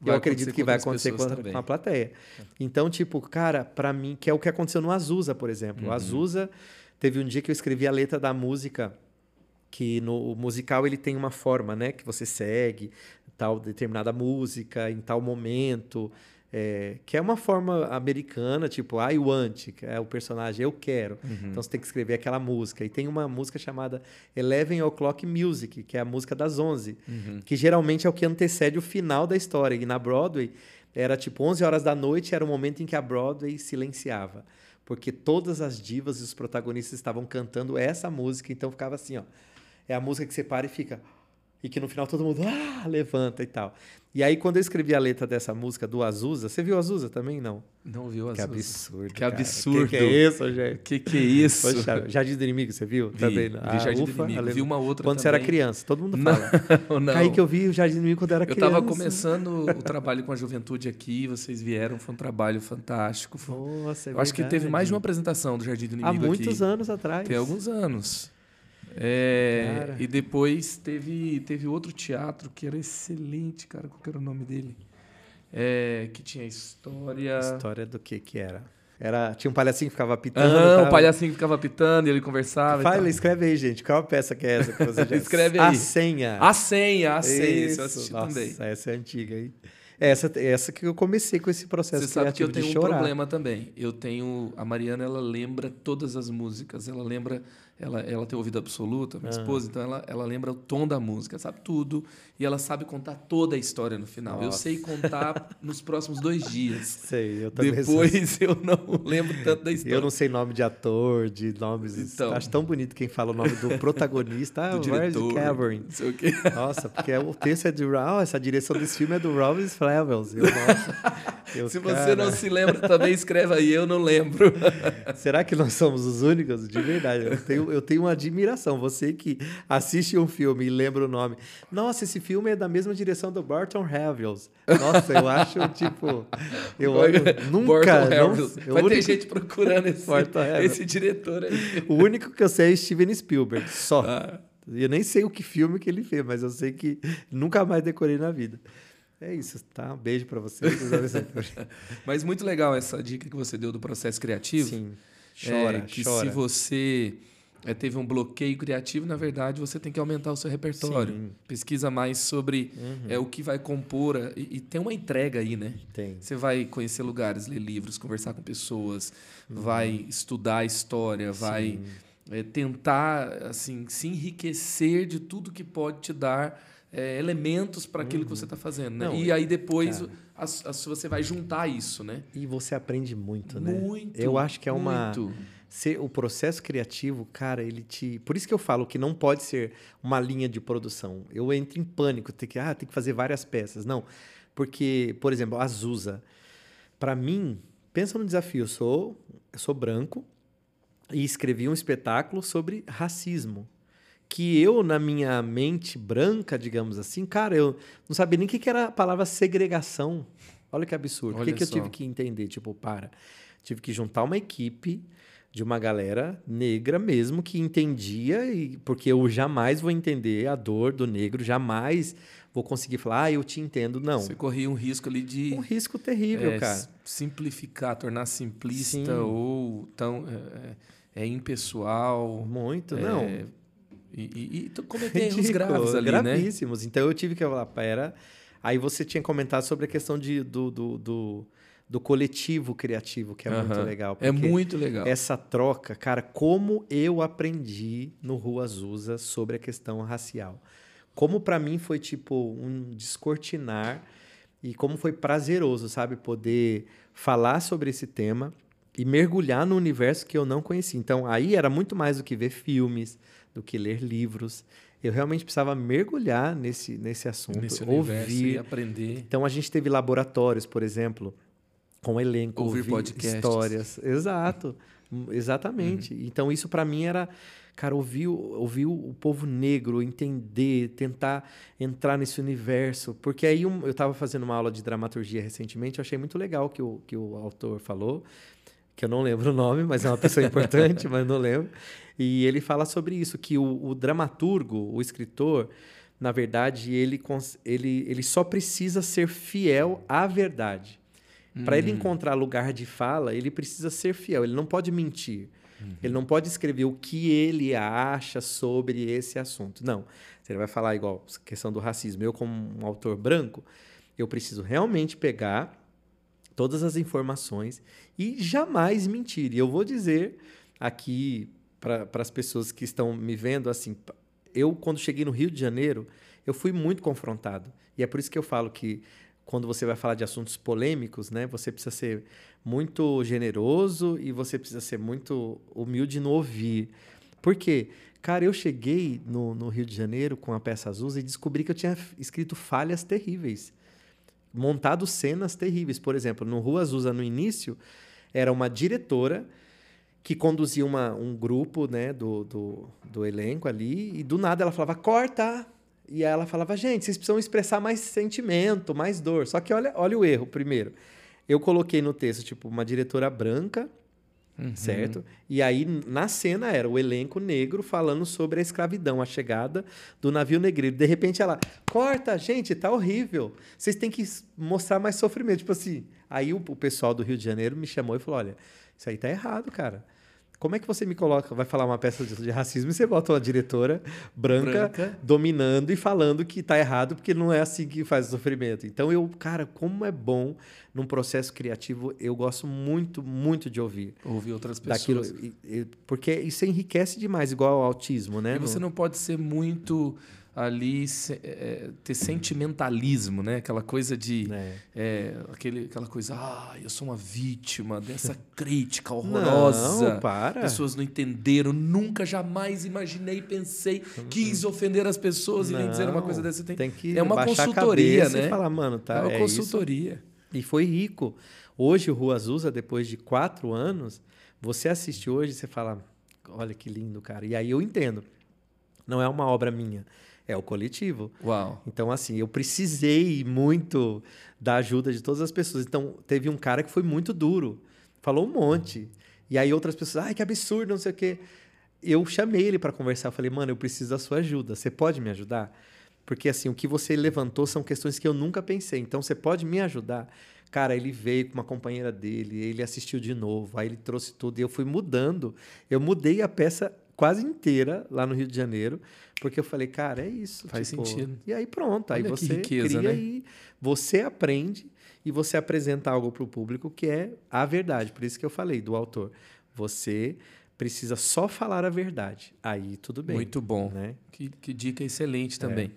Vai eu acredito que vai acontecer com a, também. com a plateia. Então, tipo, cara, pra mim, que é o que aconteceu no Azusa, por exemplo. Uhum. O Azusa, teve um dia que eu escrevi a letra da música, que no musical ele tem uma forma, né? Que você segue, tal determinada música, em tal momento. É, que é uma forma americana, tipo I want, que é o personagem eu quero. Uhum. Então você tem que escrever aquela música. E tem uma música chamada Eleven O'Clock Music, que é a música das 11, Uhum. que geralmente é o que antecede o final da história. E na Broadway era tipo 11 horas da noite, era o momento em que a Broadway silenciava. Porque todas as divas e os protagonistas estavam cantando essa música, então ficava assim, ó. É a música que você para e fica. E que no final todo mundo ah, levanta e tal. E aí, quando eu escrevi a letra dessa música do Azusa, você viu Azusa também? Não. Não viu as Que absurdo. Que cara. absurdo. Que, que é isso, gente? Que que é isso? Poxa, Jardim do Inimigo, você viu? Vi, também. vi Ah, Jardim do ufa, Inimigo. ale- Vi uma outra Quando você era também. criança, todo mundo Não, fala. não. Aí que eu vi o Jardim do Inimigo quando eu era Eu criança. estava começando o trabalho com a juventude aqui, vocês vieram, foi um trabalho fantástico. Foi- Nossa, é eu acho que teve verdade. mais de uma apresentação do Jardim do Há Inimigo muitos aqui. anos atrás. Tem alguns anos. É, e depois teve, teve outro teatro que era excelente, cara. Qual que era o nome dele? É, que tinha história. História do que que era? Era, tinha um palhacinho que ficava pitando. Aham, tal. o palhacinho que ficava pitando e ele conversava. Fala, escreve aí, gente. Qual peça que é essa que você já... Escreve A aí. senha. A senha, a senha. Isso, eu assisti Nossa, também. essa é antiga aí. Essa, essa que eu comecei com esse processo Você sabe que eu tenho um problema também. Eu tenho. A Mariana, ela lembra todas as músicas. Ela lembra. Ela, ela tem ouvido absoluto, Ah. minha esposa, então ela, ela lembra o tom da música, sabe tudo. E ela sabe contar toda a história no final. Eu Nossa. sei contar nos próximos dois dias. Sei, eu também. Depois eu não lembro tanto da história. Eu não sei nome de ator, de nomes. Então. Acho tão bonito quem fala o nome do protagonista. Ah, do diretor. Cavern? Não sei o quê. Nossa, porque o texto é de Raul, essa direção desse filme é do Robin Flavels. Eu, nossa, eu, Se você cara, não se lembra também, escreve aí, eu não lembro. Será que nós somos os únicos? De verdade, eu tenho, eu tenho uma admiração. Você que assiste um filme e lembra o nome. Nossa, esse filme é da mesma direção do Barton Havels. Nossa, eu acho, tipo... Eu olho, nunca... Burton não, eu Vai ter único- gente procurando esse, esse diretor aí. O único que eu sei é Steven Spielberg, só. Ah. Eu nem sei o que filme que ele fez, mas eu sei que nunca mais decorei na vida. É isso, tá? Um beijo pra vocês. Mas muito legal essa dica que você deu do processo criativo. Sim. É, Chora, que chora. se você é, teve um bloqueio criativo, na verdade, você tem que aumentar o seu repertório. Sim. Pesquisa mais sobre Uhum. é, o que vai compor. a- E, e tem uma entrega aí, né? Tem. Você vai conhecer lugares, ler livros, conversar com pessoas, Uhum. vai estudar a história, vai é, tentar assim se enriquecer de tudo que pode te dar é, elementos para aquilo que você está fazendo. Né? Uhum. Não, e aí depois as- as- você vai juntar isso, né? E você aprende muito, né? Muito. Eu acho que é uma. muito. Ser, o processo criativo, cara, ele te. Por isso que eu falo que não pode ser uma linha de produção. Eu entro em pânico, tem que, ah, tem que fazer várias peças. Não. Porque, por exemplo, a Azusa. Para mim, pensa no desafio. Eu sou, eu sou branco e escrevi um espetáculo sobre racismo. Que eu, na minha mente branca, digamos assim, cara, eu não sabia nem o que era a palavra segregação. Olha que absurdo. o que, Olha que eu tive que entender? Tipo, para. Tive que juntar uma equipe de uma galera negra mesmo que entendia, e porque eu jamais vou entender a dor do negro, jamais vou conseguir falar, ah, eu te entendo. Não. Você corria um risco ali de Um risco terrível, é, cara. simplificar, tornar simplista Sim. ou tão é, é, é impessoal. Muito, é, não. E, e, e cometer erros graves ali, né? gravíssimos. Então eu tive que falar, pera. Aí você tinha comentado sobre a questão de, do, do, do, do coletivo criativo, que é muito Aham. legal. É muito legal. Essa troca, cara, como eu aprendi no Rua Azusa sobre a questão racial. Como para mim foi tipo um descortinar e como foi prazeroso, sabe, poder falar sobre esse tema e mergulhar no universo que eu não conhecia. Então, aí era muito mais do que ver filmes, do que ler livros. Eu realmente precisava mergulhar nesse, nesse assunto, Nesse ouvir. e aprender. Então a gente teve laboratórios, por exemplo, com elenco, Ouvir ouvir, podcasts. histórias. Exato. Hum, Exatamente. Uhum. Então isso para mim era, cara, ouvir, o- ouvir o povo negro, entender, tentar entrar nesse universo. Porque aí eu estava fazendo uma aula de dramaturgia recentemente, eu achei muito legal o que o, que o autor falou, que eu não lembro o nome, mas é uma pessoa importante, mas não lembro. E ele fala sobre isso, que o, o dramaturgo, o escritor, na verdade, ele, ele, ele só precisa ser fiel à verdade. Para ele encontrar lugar de fala, ele precisa ser fiel, ele não pode mentir. Ele não pode escrever o que ele acha sobre esse assunto. Não. Se ele vai falar igual questão do racismo, eu como um autor branco, eu preciso realmente pegar todas as informações e jamais mentir. E eu vou dizer aqui para as pessoas que estão me vendo assim, eu quando cheguei no Rio de Janeiro, eu fui muito confrontado. E é por isso que eu falo que quando você vai falar de assuntos polêmicos, né, você precisa ser muito generoso e você precisa ser muito humilde no ouvir. Por quê? Cara, eu cheguei no, no Rio de Janeiro com a peça azul e descobri que eu tinha escrito falhas terríveis. Montado cenas terríveis. Por exemplo, no Rua Azusa, no início, era uma diretora que conduzia uma, um grupo né, do, do, do elenco ali, e do nada ela falava, corta! E ela falava, gente, vocês precisam expressar mais sentimento, mais dor. Só que olha, olha o erro primeiro. Eu coloquei no texto, tipo, uma diretora branca, uhum. certo? E aí, na cena, era o elenco negro falando sobre a escravidão, a chegada do navio negreiro. De repente, ela, corta, gente, tá horrível. Vocês têm que mostrar mais sofrimento. Tipo assim, aí o, o pessoal do Rio de Janeiro me chamou e falou, olha, isso aí tá errado, cara. Como é que você me coloca, vai falar uma peça de, de racismo e você bota uma diretora branca, branca, dominando e falando que tá errado porque não é assim que faz o sofrimento. Então eu, cara, como é bom num processo criativo, eu gosto muito, muito de ouvir. Ouvir outras pessoas. Daquilo, porque isso enriquece demais, igual ao autismo, né? E você não pode ser muito ali é, ter sentimentalismo, né? Aquela coisa de é. É, aquele, aquela coisa, ah, eu sou uma vítima dessa crítica horrorosa. Não, para. Pessoas não entenderam, nunca, jamais imaginei, pensei, quis ofender as pessoas não, e vem dizer uma coisa dessa. Tem, tem que é uma consultoria, né? E falar, mano, tá? É uma é consultoria. Isso. E foi rico. Hoje o Rua Azusa, depois de quatro anos, você assiste hoje e você fala, olha que lindo, cara. E aí eu entendo. Não é uma obra minha é o coletivo. Uau. Então, assim, eu precisei muito da ajuda de todas as pessoas. Então, teve um cara que foi muito duro, falou um monte. E aí outras pessoas, ai, que absurdo, não sei o quê. Eu chamei ele para conversar, eu falei, mano, eu preciso da sua ajuda. Você pode me ajudar? Porque, assim, o que você levantou são questões que eu nunca pensei. Então, você pode me ajudar? Cara, ele veio com uma companheira dele, ele assistiu de novo, aí ele trouxe tudo e eu fui mudando. Eu mudei a peça quase inteira lá no Rio de Janeiro, porque eu falei, cara, é isso. Faz tipo, sentido. E aí pronto, Olha aí você riqueza, cria né? e você aprende e você apresenta algo para o público que é a verdade. Por isso que eu falei do autor. Você precisa só falar a verdade. Aí tudo bem. Muito bom. Né? Que, que dica excelente também. É.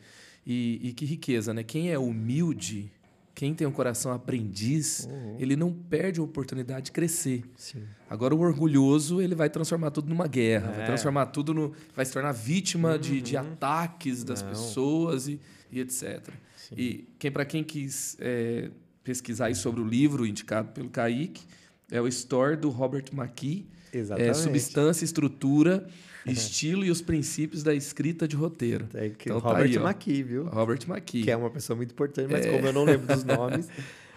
E, e que riqueza, né? Quem é humilde quem tem um coração aprendiz, uhum. ele não perde a oportunidade de crescer. Sim. Agora, o orgulhoso, ele vai transformar tudo numa guerra, é. vai transformar tudo no. vai se tornar vítima uhum. de, de uhum. ataques das não. pessoas e, e etc. Sim. E quem para quem quis é, pesquisar sobre o livro indicado pelo Kaique, é o Store do Robert McKee. Exatamente. É, substância, estrutura Estilo e os princípios da escrita de roteiro. É que então, Robert tá McKee, viu? Robert McKee. Que é uma pessoa muito importante, mas é... como eu não lembro dos nomes.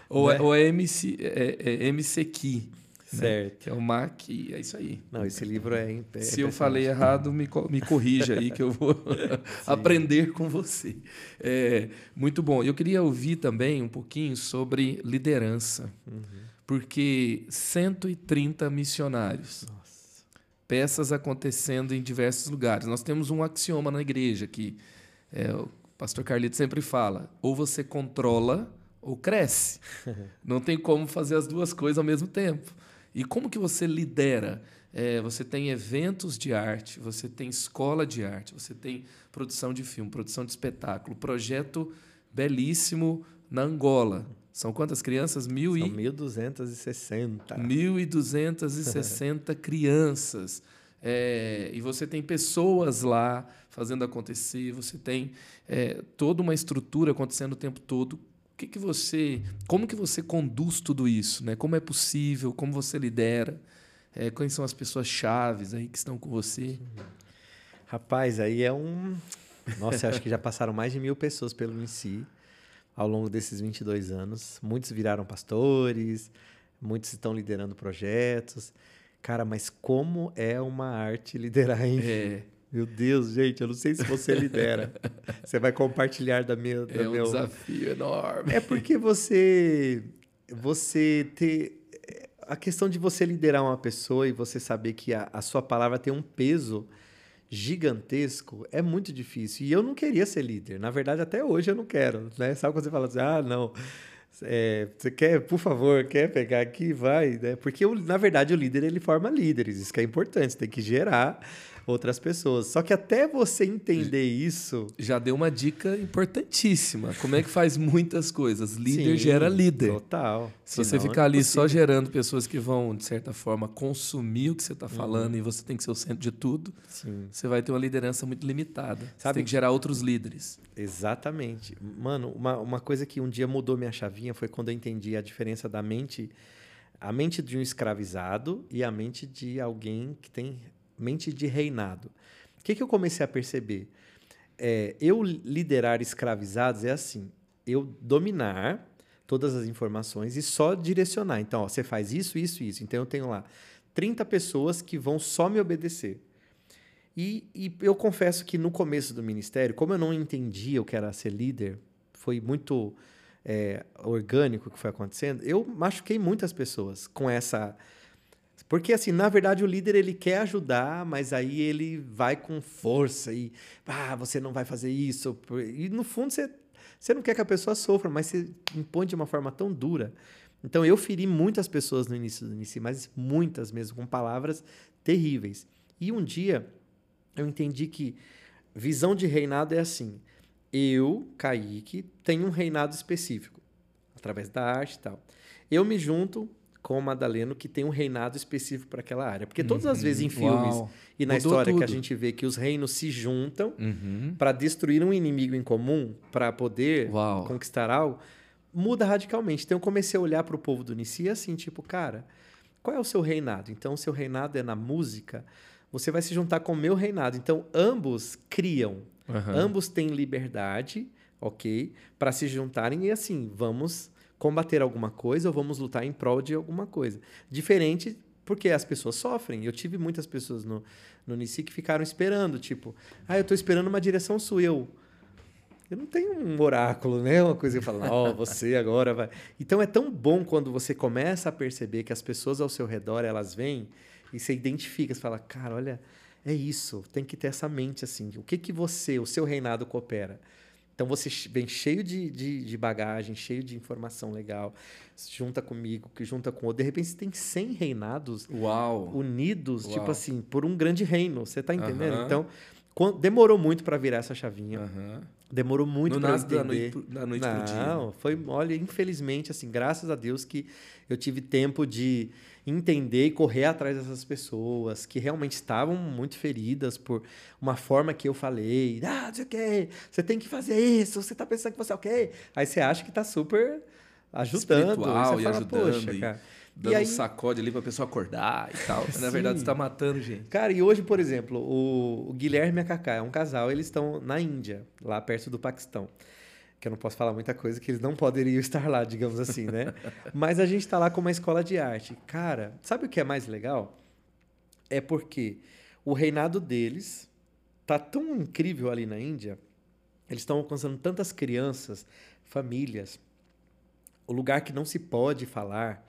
ou, né? é, ou é MC, é, é MC Key. Né? Certo. Né? É o Maqui, é isso aí. Não, esse livro é. é Se eu falei errado, me, me corrija aí que eu vou aprender com você. É, muito bom. Eu queria ouvir também um pouquinho sobre liderança. Uhum. Porque 130 missionários. Nossa peças acontecendo em diversos lugares. Nós temos um axioma na igreja que é, o pastor Carlito sempre fala: ou você controla ou cresce. Não tem como fazer as duas coisas ao mesmo tempo. E como que você lidera? É, você tem eventos de arte, você tem escola de arte, você tem produção de filme, produção de espetáculo, projeto belíssimo na Angola. São quantas crianças? Mil São 1.260. 1.260 crianças. É, e você tem pessoas lá fazendo acontecer, você tem é, toda uma estrutura acontecendo o tempo todo. O que, que você, como que você conduz tudo isso? Né? Como é possível? Como você lidera? É, quais são as pessoas chaves aí que estão com você? Rapaz, aí é um. Nossa, acho que já passaram mais de mil pessoas pelo INSI ao longo desses 22 anos. Muitos viraram pastores, muitos estão liderando projetos. Cara, mas como é uma arte liderar, hein? É. Meu Deus, gente, eu não sei se você lidera. você vai compartilhar da minha. Da é um meu... desafio enorme. É porque você. Você ter. A questão de você liderar uma pessoa e você saber que a, a sua palavra tem um peso gigantesco é muito difícil. E eu não queria ser líder. Na verdade, até hoje eu não quero. Né? Sabe quando você fala assim, ah, não, É, você quer, por favor, quer pegar aqui? Vai, né? Porque, na verdade, o líder ele forma líderes. Isso que é importante. Você tem que gerar outras pessoas. Só que até você entender isso. Já deu uma dica importantíssima. Como é que faz muitas coisas? Líder Sim, gera líder. Total. Se Senão você ficar é ali só gerando pessoas que vão, de certa forma, consumir o que você está falando uhum. e você tem que ser o centro de tudo, Sim. você vai ter uma liderança muito limitada. Sabe? Você tem que gerar outros líderes. Exatamente. Mano, uma, uma coisa que um dia mudou minha chavinha foi quando eu entendi a diferença da mente a mente de um escravizado e a mente de alguém que tem mente de reinado. O que, que eu comecei a perceber? É, eu liderar escravizados é assim: eu dominar todas as informações e só direcionar. Então, ó, você faz isso, isso, isso. Então, eu tenho lá 30 pessoas que vão só me obedecer. E, e eu confesso que no começo do ministério, como eu não entendia o que era ser líder, foi muito é, orgânico o que foi acontecendo, eu machuquei muitas pessoas com essa porque, assim, na verdade, o líder ele quer ajudar, mas aí ele vai com força e, ah, você não vai fazer isso. E, no fundo, você, você não quer que a pessoa sofra, mas você impõe de uma forma tão dura. Então, eu feri muitas pessoas no início do início, mas muitas mesmo, com palavras terríveis. E um dia, eu entendi que visão de reinado é assim. Eu, Kaique, tenho um reinado específico, através da arte e tal. Eu me junto com o Madaleno que tem um reinado específico para aquela área. Porque todas as vezes em uhum. filmes Uau. e na Mudou história tudo. que a gente vê que os reinos se juntam uhum. para destruir um inimigo em comum, para poder Uau. conquistar algo, muda radicalmente. Então eu comecei a olhar para o povo do Nici assim, tipo, cara, qual é o seu reinado? Então o seu reinado é na música, você vai se juntar com o meu reinado. Então ambos criam, uhum. ambos têm liberdade, ok, para se juntarem e assim, vamos combater alguma coisa ou vamos lutar em prol de alguma coisa. Diferente porque as pessoas sofrem. Eu tive muitas pessoas no, no Nici que ficaram esperando, tipo, ah, eu estou esperando uma direção sua. Eu, eu não tenho um oráculo, né? Uma coisa que fala, ó, oh, você agora vai. Então é tão bom quando você começa a perceber que as pessoas ao seu redor, elas vêm e você identifica, você fala, cara, olha, é isso, tem que ter essa mente assim. O que que você, o seu reinado coopera? Então você vem cheio de, de, de, bagagem, cheio de informação legal, junta comigo, que junta com outro. De repente você tem 100 reinados Uau. unidos, tipo Uau. tipo assim, por um grande reino. Você está entendendo? Então, demorou muito para virar essa chavinha. Uh -huh. Demorou muito para entender. Da noite, da noite Não, foi, olha, infelizmente, assim, graças a Deus que eu tive tempo de entender e correr atrás dessas pessoas que realmente estavam muito feridas por uma forma que eu falei. Ah, não sei o quê, você tem que fazer isso, você está pensando que você é o quê? Aí você acha que está super ajudando. Espiritual e fala, ajudando. E dando aí... um sacode ali para a pessoa acordar e tal. Na verdade, você está matando gente. Cara, e hoje, por exemplo, o, Guilherme e a Cacá é um casal, eles estão na Índia, lá perto do Paquistão que eu não posso falar muita coisa, que eles não poderiam estar lá, digamos assim, né? Mas a gente está lá com uma escola de arte. Cara, sabe o que é mais legal? É porque o reinado deles tá tão incrível ali na Índia, eles estão alcançando tantas crianças, famílias, o lugar que não se pode falar,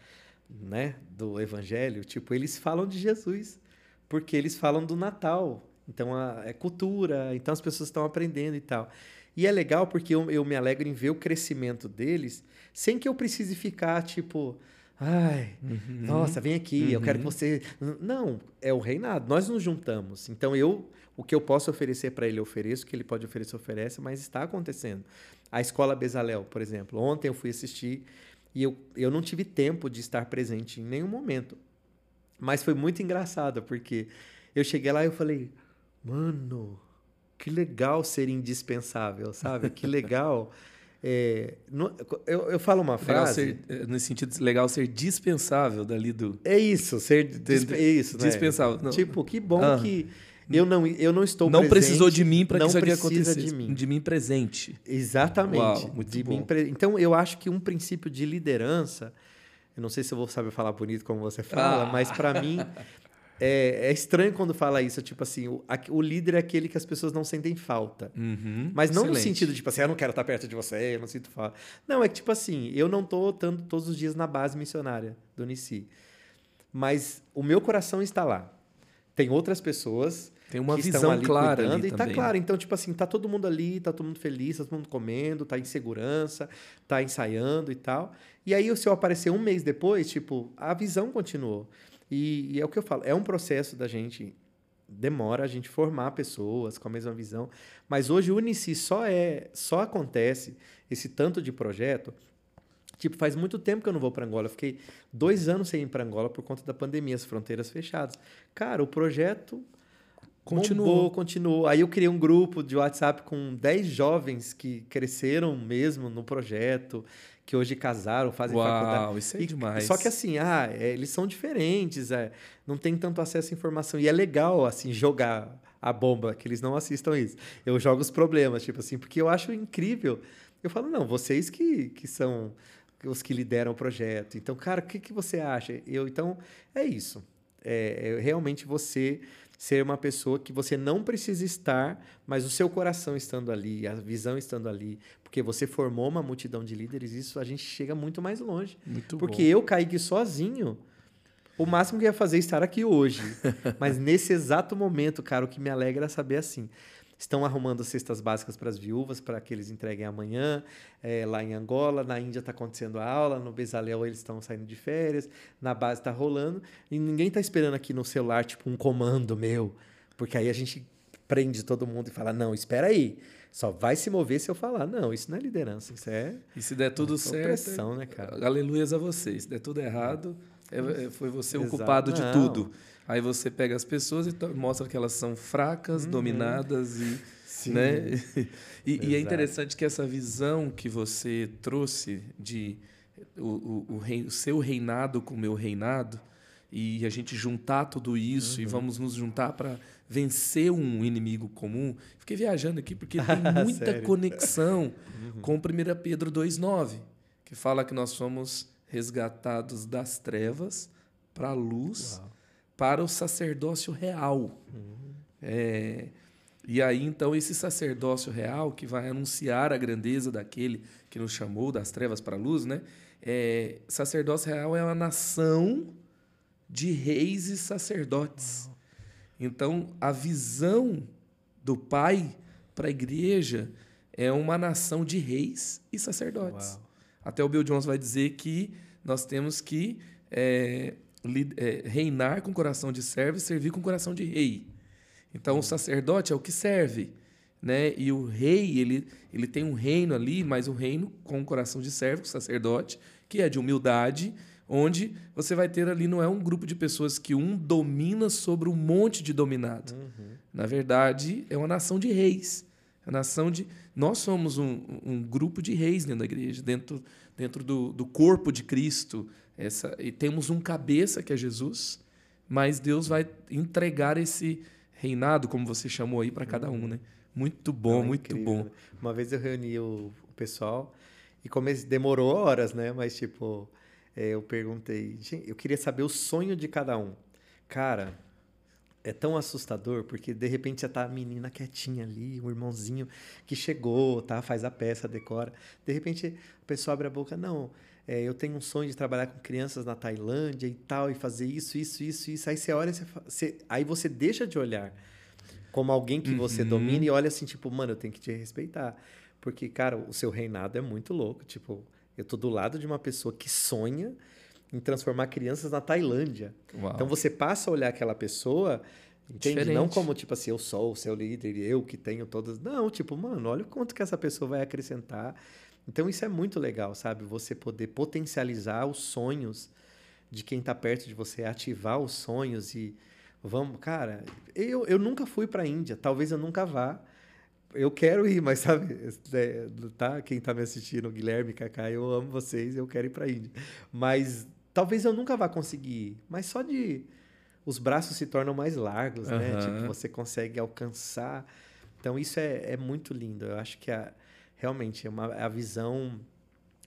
né, do evangelho, tipo, eles falam de Jesus, porque eles falam do Natal. Então a, é cultura, então as pessoas estão aprendendo e tal. E é legal porque eu, eu me alegro em ver o crescimento deles sem que eu precise ficar tipo. Ai, uhum. nossa, vem aqui, uhum. eu quero que uhum. você. Não, é o reinado. Nós nos juntamos. Então eu, o que eu posso oferecer para ele, eu ofereço, o que ele pode oferecer, oferece, mas está acontecendo. A escola Bezalel, por exemplo. Ontem eu fui assistir e eu, eu não tive tempo de estar presente em nenhum momento. Mas foi muito engraçado, porque eu cheguei lá e eu falei, mano, que legal ser indispensável, sabe? Que legal. É, no, eu, eu falo uma frase. Ser, é, nesse sentido, legal ser dispensável dali do. É isso, ser disp, é isso, né? dispensável. Não. Tipo, que bom ah. que eu não, eu não estou não presente. precisou de mim para que isso acontecesse. De mim. de mim presente. Exatamente. Uau, muito bom. Pre... Então, eu acho que um princípio de liderança. Eu não sei se eu vou saber falar bonito como você fala, ah. mas para mim é, é, estranho quando fala isso, tipo assim, o, a, o, líder é aquele que as pessoas não sentem falta. Uhum, Mas não excelente. no sentido de, tipo assim, ah, eu não quero estar perto de você, eu não sinto falta. Não, é que, tipo assim, eu não estou estando todos os dias na base missionária do Unici. Mas o meu coração está lá. tem outras pessoas tem uma visão clara cuidando ali e tá claro. Então, tipo assim, tá todo mundo ali, tá todo mundo feliz, tá todo mundo comendo, tá em segurança, tá ensaiando e tal. E aí, se eu aparecer um mês depois, tipo, a visão continuou. E, e é o que eu falo, é um processo da gente demora a gente formar pessoas com a mesma visão, mas hoje o Unici só é, só acontece esse tanto de projeto Tipo, faz muito tempo que eu não vou para Angola. Eu fiquei dois anos sem ir para Angola por conta da pandemia, as fronteiras fechadas. Cara, o projeto Continuou. bombou, continuou. Aí eu criei um grupo de WhatsApp com 10 jovens que cresceram mesmo no projeto, que hoje casaram, fazem faculdade. Uau, isso é E- demais. Só que assim, ah, é, eles são diferentes, é, não tem tanto acesso à informação. E é legal, assim, jogar a bomba, que eles não assistam isso. Eu jogo os problemas, tipo assim, porque eu acho incrível. Eu falo, não, vocês que, que são os que lideram o projeto. Então, cara, o que, que você acha? Eu, então, é isso. É, é realmente você ser uma pessoa que você não precisa estar, mas o seu coração estando ali, a visão estando ali, porque você formou uma multidão de líderes, isso a gente chega muito mais longe. Muito Porque bom. eu caí aqui sozinho. O máximo que eu ia fazer é estar aqui hoje. Mas nesse exato momento, cara, o que me alegra é saber assim. Estão arrumando cestas básicas para as viúvas, para que eles entreguem amanhã, é, lá em Angola. Na Índia está acontecendo a aula, no Bezalel eles estão saindo de férias, na base está rolando. E ninguém está esperando aqui no celular, tipo, um comando meu. Porque aí a gente prende todo mundo e fala: não, espera aí. Só vai se mover se eu falar. Não, isso não é liderança, isso é E se der tudo Nossa, certo, opressão, né, cara? aleluias a você. Se der tudo errado, é- é- foi você o Exato. culpado de Não. tudo. Aí você pega as pessoas e mostra que elas são fracas, Uhum. dominadas e, Sim. né? E, e é interessante que essa visão que você trouxe de o, o, o rei- o seu reinado com o meu reinado e a gente juntar tudo isso Uhum. e vamos nos juntar para vencer um inimigo comum. Fiquei viajando aqui porque tem muita conexão Uhum. com 1 Pedro 2,9, que fala que nós somos resgatados das trevas para a luz, Uau. para o sacerdócio real. É, e aí, então, esse sacerdócio real que vai anunciar a grandeza daquele que nos chamou das trevas para a luz, né? É, sacerdócio real é uma nação de reis e sacerdotes. Então, a visão do Pai para a igreja é uma nação de reis e sacerdotes. Uau. Até o Bill Jones vai dizer que nós temos que é, é, reinar com coração de servo e servir com coração de rei. Então, o sacerdote é o que serve. Né? E o rei, ele, ele tem um reino ali, mas um reino com coração de servo, o sacerdote, que é de humildade, onde você vai ter ali, não é um grupo de pessoas que um domina sobre um monte de dominado. Na verdade, é uma nação de reis. Uma nação de. Nós somos um, um grupo de reis dentro da igreja, dentro, dentro do, do corpo de Cristo. Essa, e temos um cabeça que é Jesus, mas Deus vai entregar esse reinado, como você chamou aí, para cada um, né? Muito bom, Não, é muito incrível, bom. né? Uma vez eu reuni o, o pessoal e comecei, demorou horas, né? Mas, tipo, é, eu perguntei, "Gente, eu queria saber o sonho de cada um. Cara, é tão assustador porque de repente você tá a menina quietinha ali, o irmãozinho que chegou, tá? Faz a peça, decora. De repente a pessoa abre a boca, não. é, eu tenho um sonho de trabalhar com crianças na Tailândia e tal, e fazer isso, isso, isso, isso. Aí você olha, você, você- aí você deixa de olhar como alguém que você Uhum. domina e olha assim, tipo, mano, eu tenho que te respeitar. Porque, cara, o seu reinado é muito louco. Tipo, eu tô do lado de uma pessoa que sonha em transformar crianças na Tailândia. Uau. Então você passa a olhar aquela pessoa, entende? Diferente. Não como, tipo assim, eu sou o seu líder, eu que tenho todas. Não, tipo, mano, olha o quanto que essa pessoa vai acrescentar. Então isso é muito legal, sabe? Você poder potencializar os sonhos de quem tá perto de você, ativar os sonhos e vamos, cara, eu, eu nunca fui para a Índia, talvez eu nunca vá. Eu quero ir, mas sabe, é, tá? Quem tá me assistindo, Guilherme, Kaká, eu amo vocês, eu quero ir para a Índia. Mas talvez eu nunca vá conseguir ir, mas só de os braços se tornam mais largos, né? Aham. Tipo, você consegue alcançar. Então isso é, é muito lindo. Eu acho que a, realmente é uma, a visão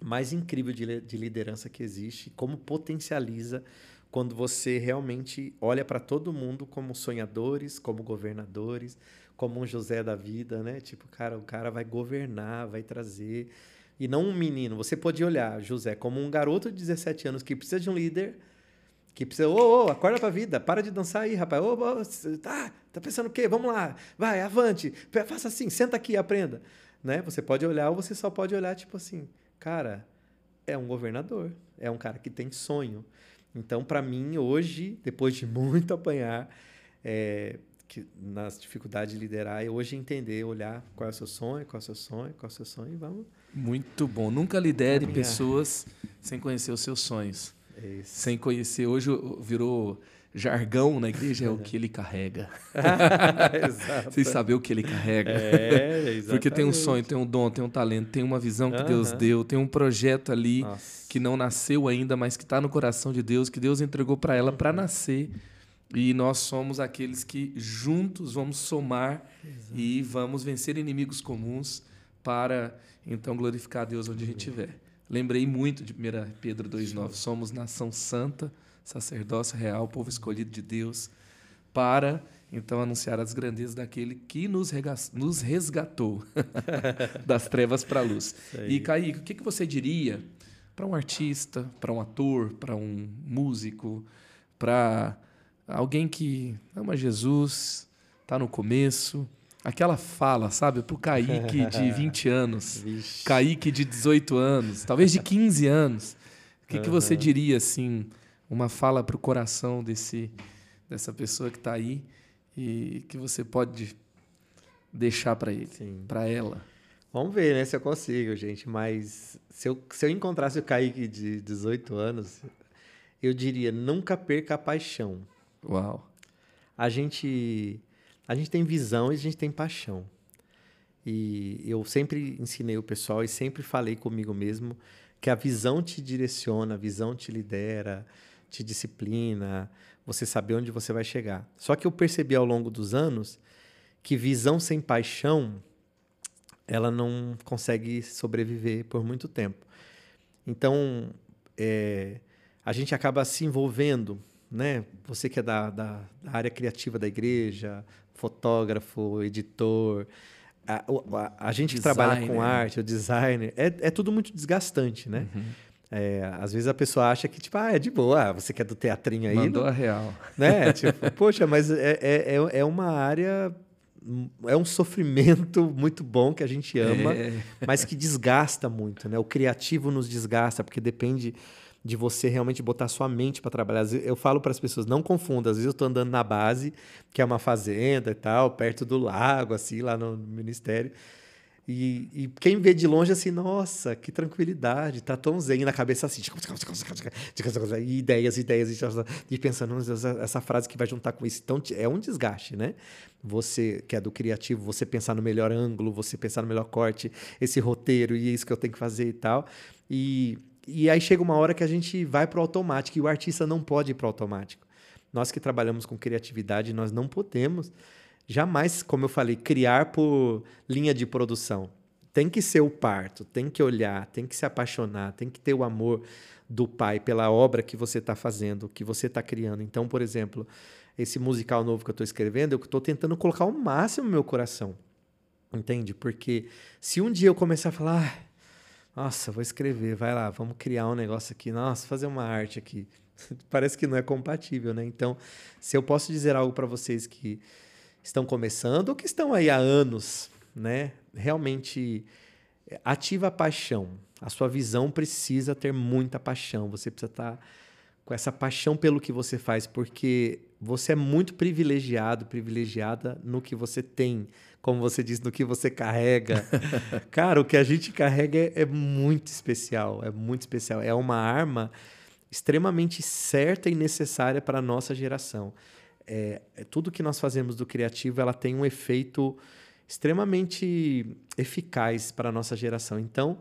mais incrível de, de liderança que existe, como potencializa quando você realmente olha para todo mundo como sonhadores, como governadores, como um José da vida, né? Tipo, cara, o cara vai governar, vai trazer. E não um menino. Você pode olhar José como um garoto de 17 anos que precisa de um líder Que precisa, ô, ô, acorda pra vida, para de dançar aí, rapaz. Ô, ô, tá, tá pensando o quê? Vamos lá, vai, avante, faça assim, senta aqui, aprenda. Né? Você pode olhar ou você só pode olhar, tipo assim, cara, é um governador, é um cara que tem sonho. Então, para mim, hoje, depois de muito apanhar, é, que, nas dificuldades de liderar, é hoje entender, olhar qual é o seu sonho, qual é o seu sonho, qual é o seu sonho e vamos. Muito bom. Nunca lidere pessoas sem conhecer os seus sonhos. É sem conhecer. Hoje virou jargão na igreja é o que ele carrega. Sem saber o que ele carrega. É, Porque tem um sonho, tem um dom, tem um talento, tem uma visão que Deus deu, tem um projeto ali Nossa. que não nasceu ainda, mas que está no coração de Deus, que Deus entregou para ela para nascer. E nós somos aqueles que juntos vamos somar Exato. e vamos vencer inimigos comuns para então glorificar a Deus onde a gente estiver. Lembrei muito de 1 Pedro 2,9. Somos nação santa, sacerdócio real, povo escolhido de Deus, para então anunciar as grandezas daquele que nos, nos resgatou das trevas para a luz. E, Kaique, o que, que você diria para um artista, para um ator, para um músico, para alguém que ama Jesus, está no começo, aquela fala, sabe, para o Kaique de 20 anos, Vixe. Kaique de 18 anos, talvez de 15 anos. O que, uhum. que você diria, assim, uma fala para o coração desse, dessa pessoa que está aí e que você pode deixar para ele, para ela? Vamos ver, né, se eu consigo, gente. Mas se eu, se eu encontrasse o Kaique de 18 anos, eu diria: nunca perca a paixão. Uau. A gente, a gente tem visão e a gente tem paixão. E eu sempre ensinei o pessoal e sempre falei comigo mesmo que a visão te direciona, a visão te lidera, te disciplina, você saber onde você vai chegar. Só que eu percebi ao longo dos anos que visão sem paixão ela não consegue sobreviver por muito tempo. Então, é, a gente acaba se envolvendo né? Você que é da, da, da área criativa da igreja, fotógrafo, editor, a, a, a gente que trabalha com arte, o designer, é, é tudo muito desgastante, né? Uhum. É, às vezes a pessoa acha que, tipo, ah, é de boa, ah, você quer do teatrinho aí. Mandou não... a real. Né? tipo, poxa, mas é, é, é, é uma área é um sofrimento muito bom que a gente ama, é. mas que desgasta muito, né? O criativo nos desgasta, porque depende de você realmente botar sua mente para trabalhar. Eu falo para as pessoas, não confunda. Às vezes eu estou andando na base, que é uma fazenda e tal, perto do lago, assim, lá no ministério. E, e, quem vê de longe assim, nossa, que tranquilidade, tá tão zen na cabeça assim, e ideias, ideias, e pensando, essa frase que vai juntar com isso. Então é um desgaste, né? Você que é do criativo, você pensar no melhor ângulo, você pensar no melhor corte, esse roteiro e isso que eu tenho que fazer e tal. E e aí chega uma hora que a gente vai para o automático e o artista não pode ir para o automático. Nós que trabalhamos com criatividade, nós não podemos jamais, como eu falei, criar por linha de produção. Tem que ser o parto, tem que olhar, tem que se apaixonar, tem que ter o amor do pai pela obra que você está fazendo, que você está criando. Então, por exemplo, esse musical novo que eu estou escrevendo, eu estou tentando colocar o máximo no meu coração. Entende? Porque se um dia eu começar a falar, nossa, vou escrever, vai lá, vamos criar um negócio aqui. Nossa, fazer uma arte aqui. Parece que não é compatível, né? Então, se eu posso dizer algo para vocês que estão começando ou que estão aí há anos, né? Realmente ativa a paixão. A sua visão precisa ter muita paixão. Você precisa estar tá com essa paixão pelo que você faz, porque você é muito privilegiado, privilegiada no que você tem como você disse, no que você carrega. Cara, o que a gente carrega é, é muito especial, é muito especial. É uma arma extremamente certa e necessária para a nossa geração. É, é, tudo que nós fazemos do criativo, ela tem um efeito extremamente eficaz para a nossa geração. Então,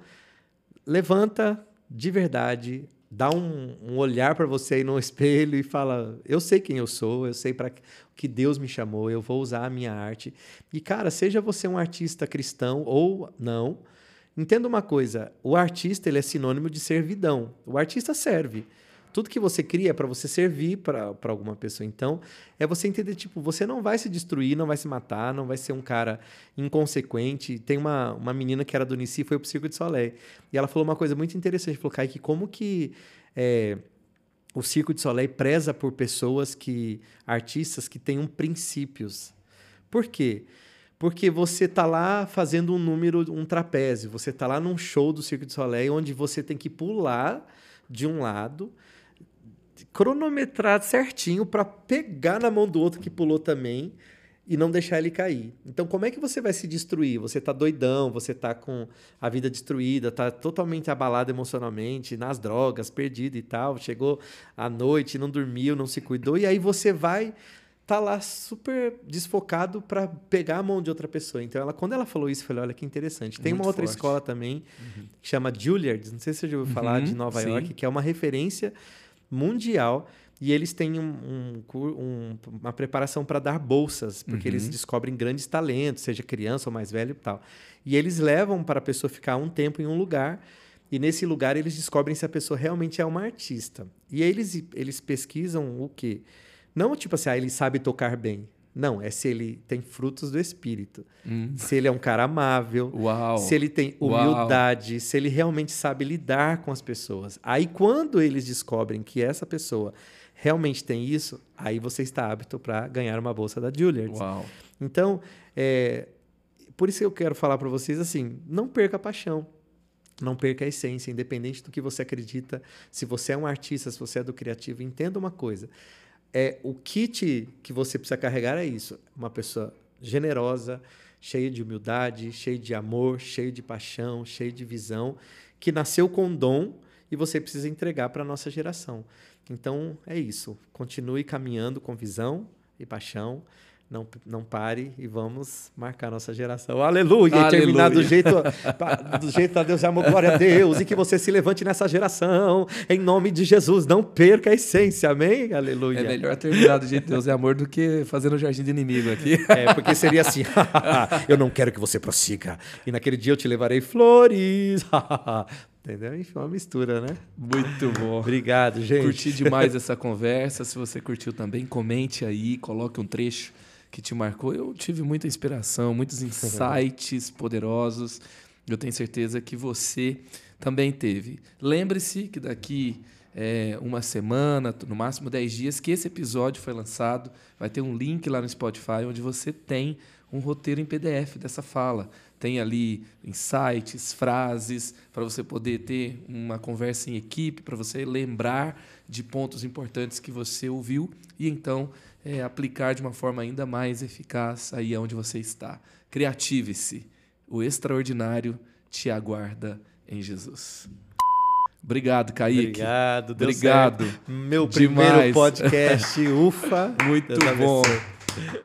levanta de verdade, dá um, um olhar para você aí no espelho e fala: Eu sei quem eu sou, eu sei para que Deus me chamou, eu vou usar a minha arte. E, cara, seja você um artista cristão ou não, entenda uma coisa: o artista ele é sinônimo de servidão. O artista serve. Tudo que você cria é para você servir para alguma pessoa. Então, é você entender, tipo, você não vai se destruir, não vai se matar, não vai ser um cara inconsequente. Tem uma, uma menina que era do Nici, foi pro Circo de Soleil. E ela falou uma coisa muito interessante. Falou, Kaique, como que... É, o Circo de Soleil preza por pessoas que artistas que tenham princípios. Por quê? Porque você está lá fazendo um número, um trapézio, você está lá num show do Circo de Soleil onde você tem que pular de um lado, cronometrar certinho para pegar na mão do outro que pulou também e não deixar ele cair. Então, como é que você vai se destruir? Você está doidão, você está com a vida destruída, está totalmente abalado emocionalmente, nas drogas, perdido e tal. Chegou à noite, não dormiu, não se cuidou, e aí você vai tá lá super desfocado para pegar a mão de outra pessoa. Então, ela, quando ela falou isso, eu falei, olha que interessante. Tem Muito uma outra forte. escola também uhum. que chama Juilliard, não sei se você já ouviu falar Uhum, de Nova sim. York, que é uma referência mundial e eles têm um, um um- uma preparação para dar bolsas, porque Uhum. eles descobrem grandes talentos, seja criança ou mais velho e tal. E eles levam para a pessoa ficar um tempo em um lugar, e nesse lugar eles descobrem se a pessoa realmente é uma artista. E eles, eles pesquisam o quê? Não tipo assim, ah, ele sabe tocar bem. Não, é se ele tem frutos do espírito. Hum. Se ele é um cara amável, Uau. se ele tem Uau. humildade, se ele realmente sabe lidar com as pessoas. Aí, quando eles descobrem que essa pessoa realmente tem isso, aí você está apto para ganhar uma bolsa da Juilliard. Uau. Então, é, por isso que eu quero falar para vocês assim: não perca a paixão. Não perca a essência, independente do que você acredita. Se você é um artista, se você é do criativo, entenda uma coisa. É o kit que você precisa carregar é isso. Uma pessoa generosa, cheia de humildade, cheia de amor, cheia de paixão, cheia de visão, que nasceu com dom e você precisa entregar para a nossa geração. Então é isso. Continue caminhando com visão e paixão. Não, não pare e vamos marcar nossa geração. Aleluia! E terminar do Aleluia. jeito, do jeito a Deus é amor, glória a Deus. E que você se levante nessa geração. Em nome de Jesus, não perca a essência. Amém? Aleluia. É melhor terminar do jeito de Deus é amor do que fazendo o jardim do inimigo aqui. É, porque seria assim: eu não quero que você prossiga. E naquele dia eu te levarei flores. Entendeu? Enfim, uma mistura, né? Muito bom. Obrigado, gente. Curti demais essa conversa. Se você curtiu também, comente aí, coloque um trecho que te marcou. Eu tive muita inspiração, muitos insights poderosos. Eu tenho certeza que você também teve. Lembre-se que daqui é, uma semana, no máximo 10 dias, que esse episódio foi lançado. Vai ter um link lá no Spotify onde você tem um roteiro em PDF dessa fala. Tem ali insights, frases, para você poder ter uma conversa em equipe, para você lembrar de pontos importantes que você ouviu e então é, aplicar de uma forma ainda mais eficaz aí onde você está. Criative-se. O extraordinário te aguarda em Jesus. Obrigado, Kaique. Obrigado, deu Obrigado. certo. Meu Demais. primeiro podcast, ufa. Muito Deus bom. abençoe.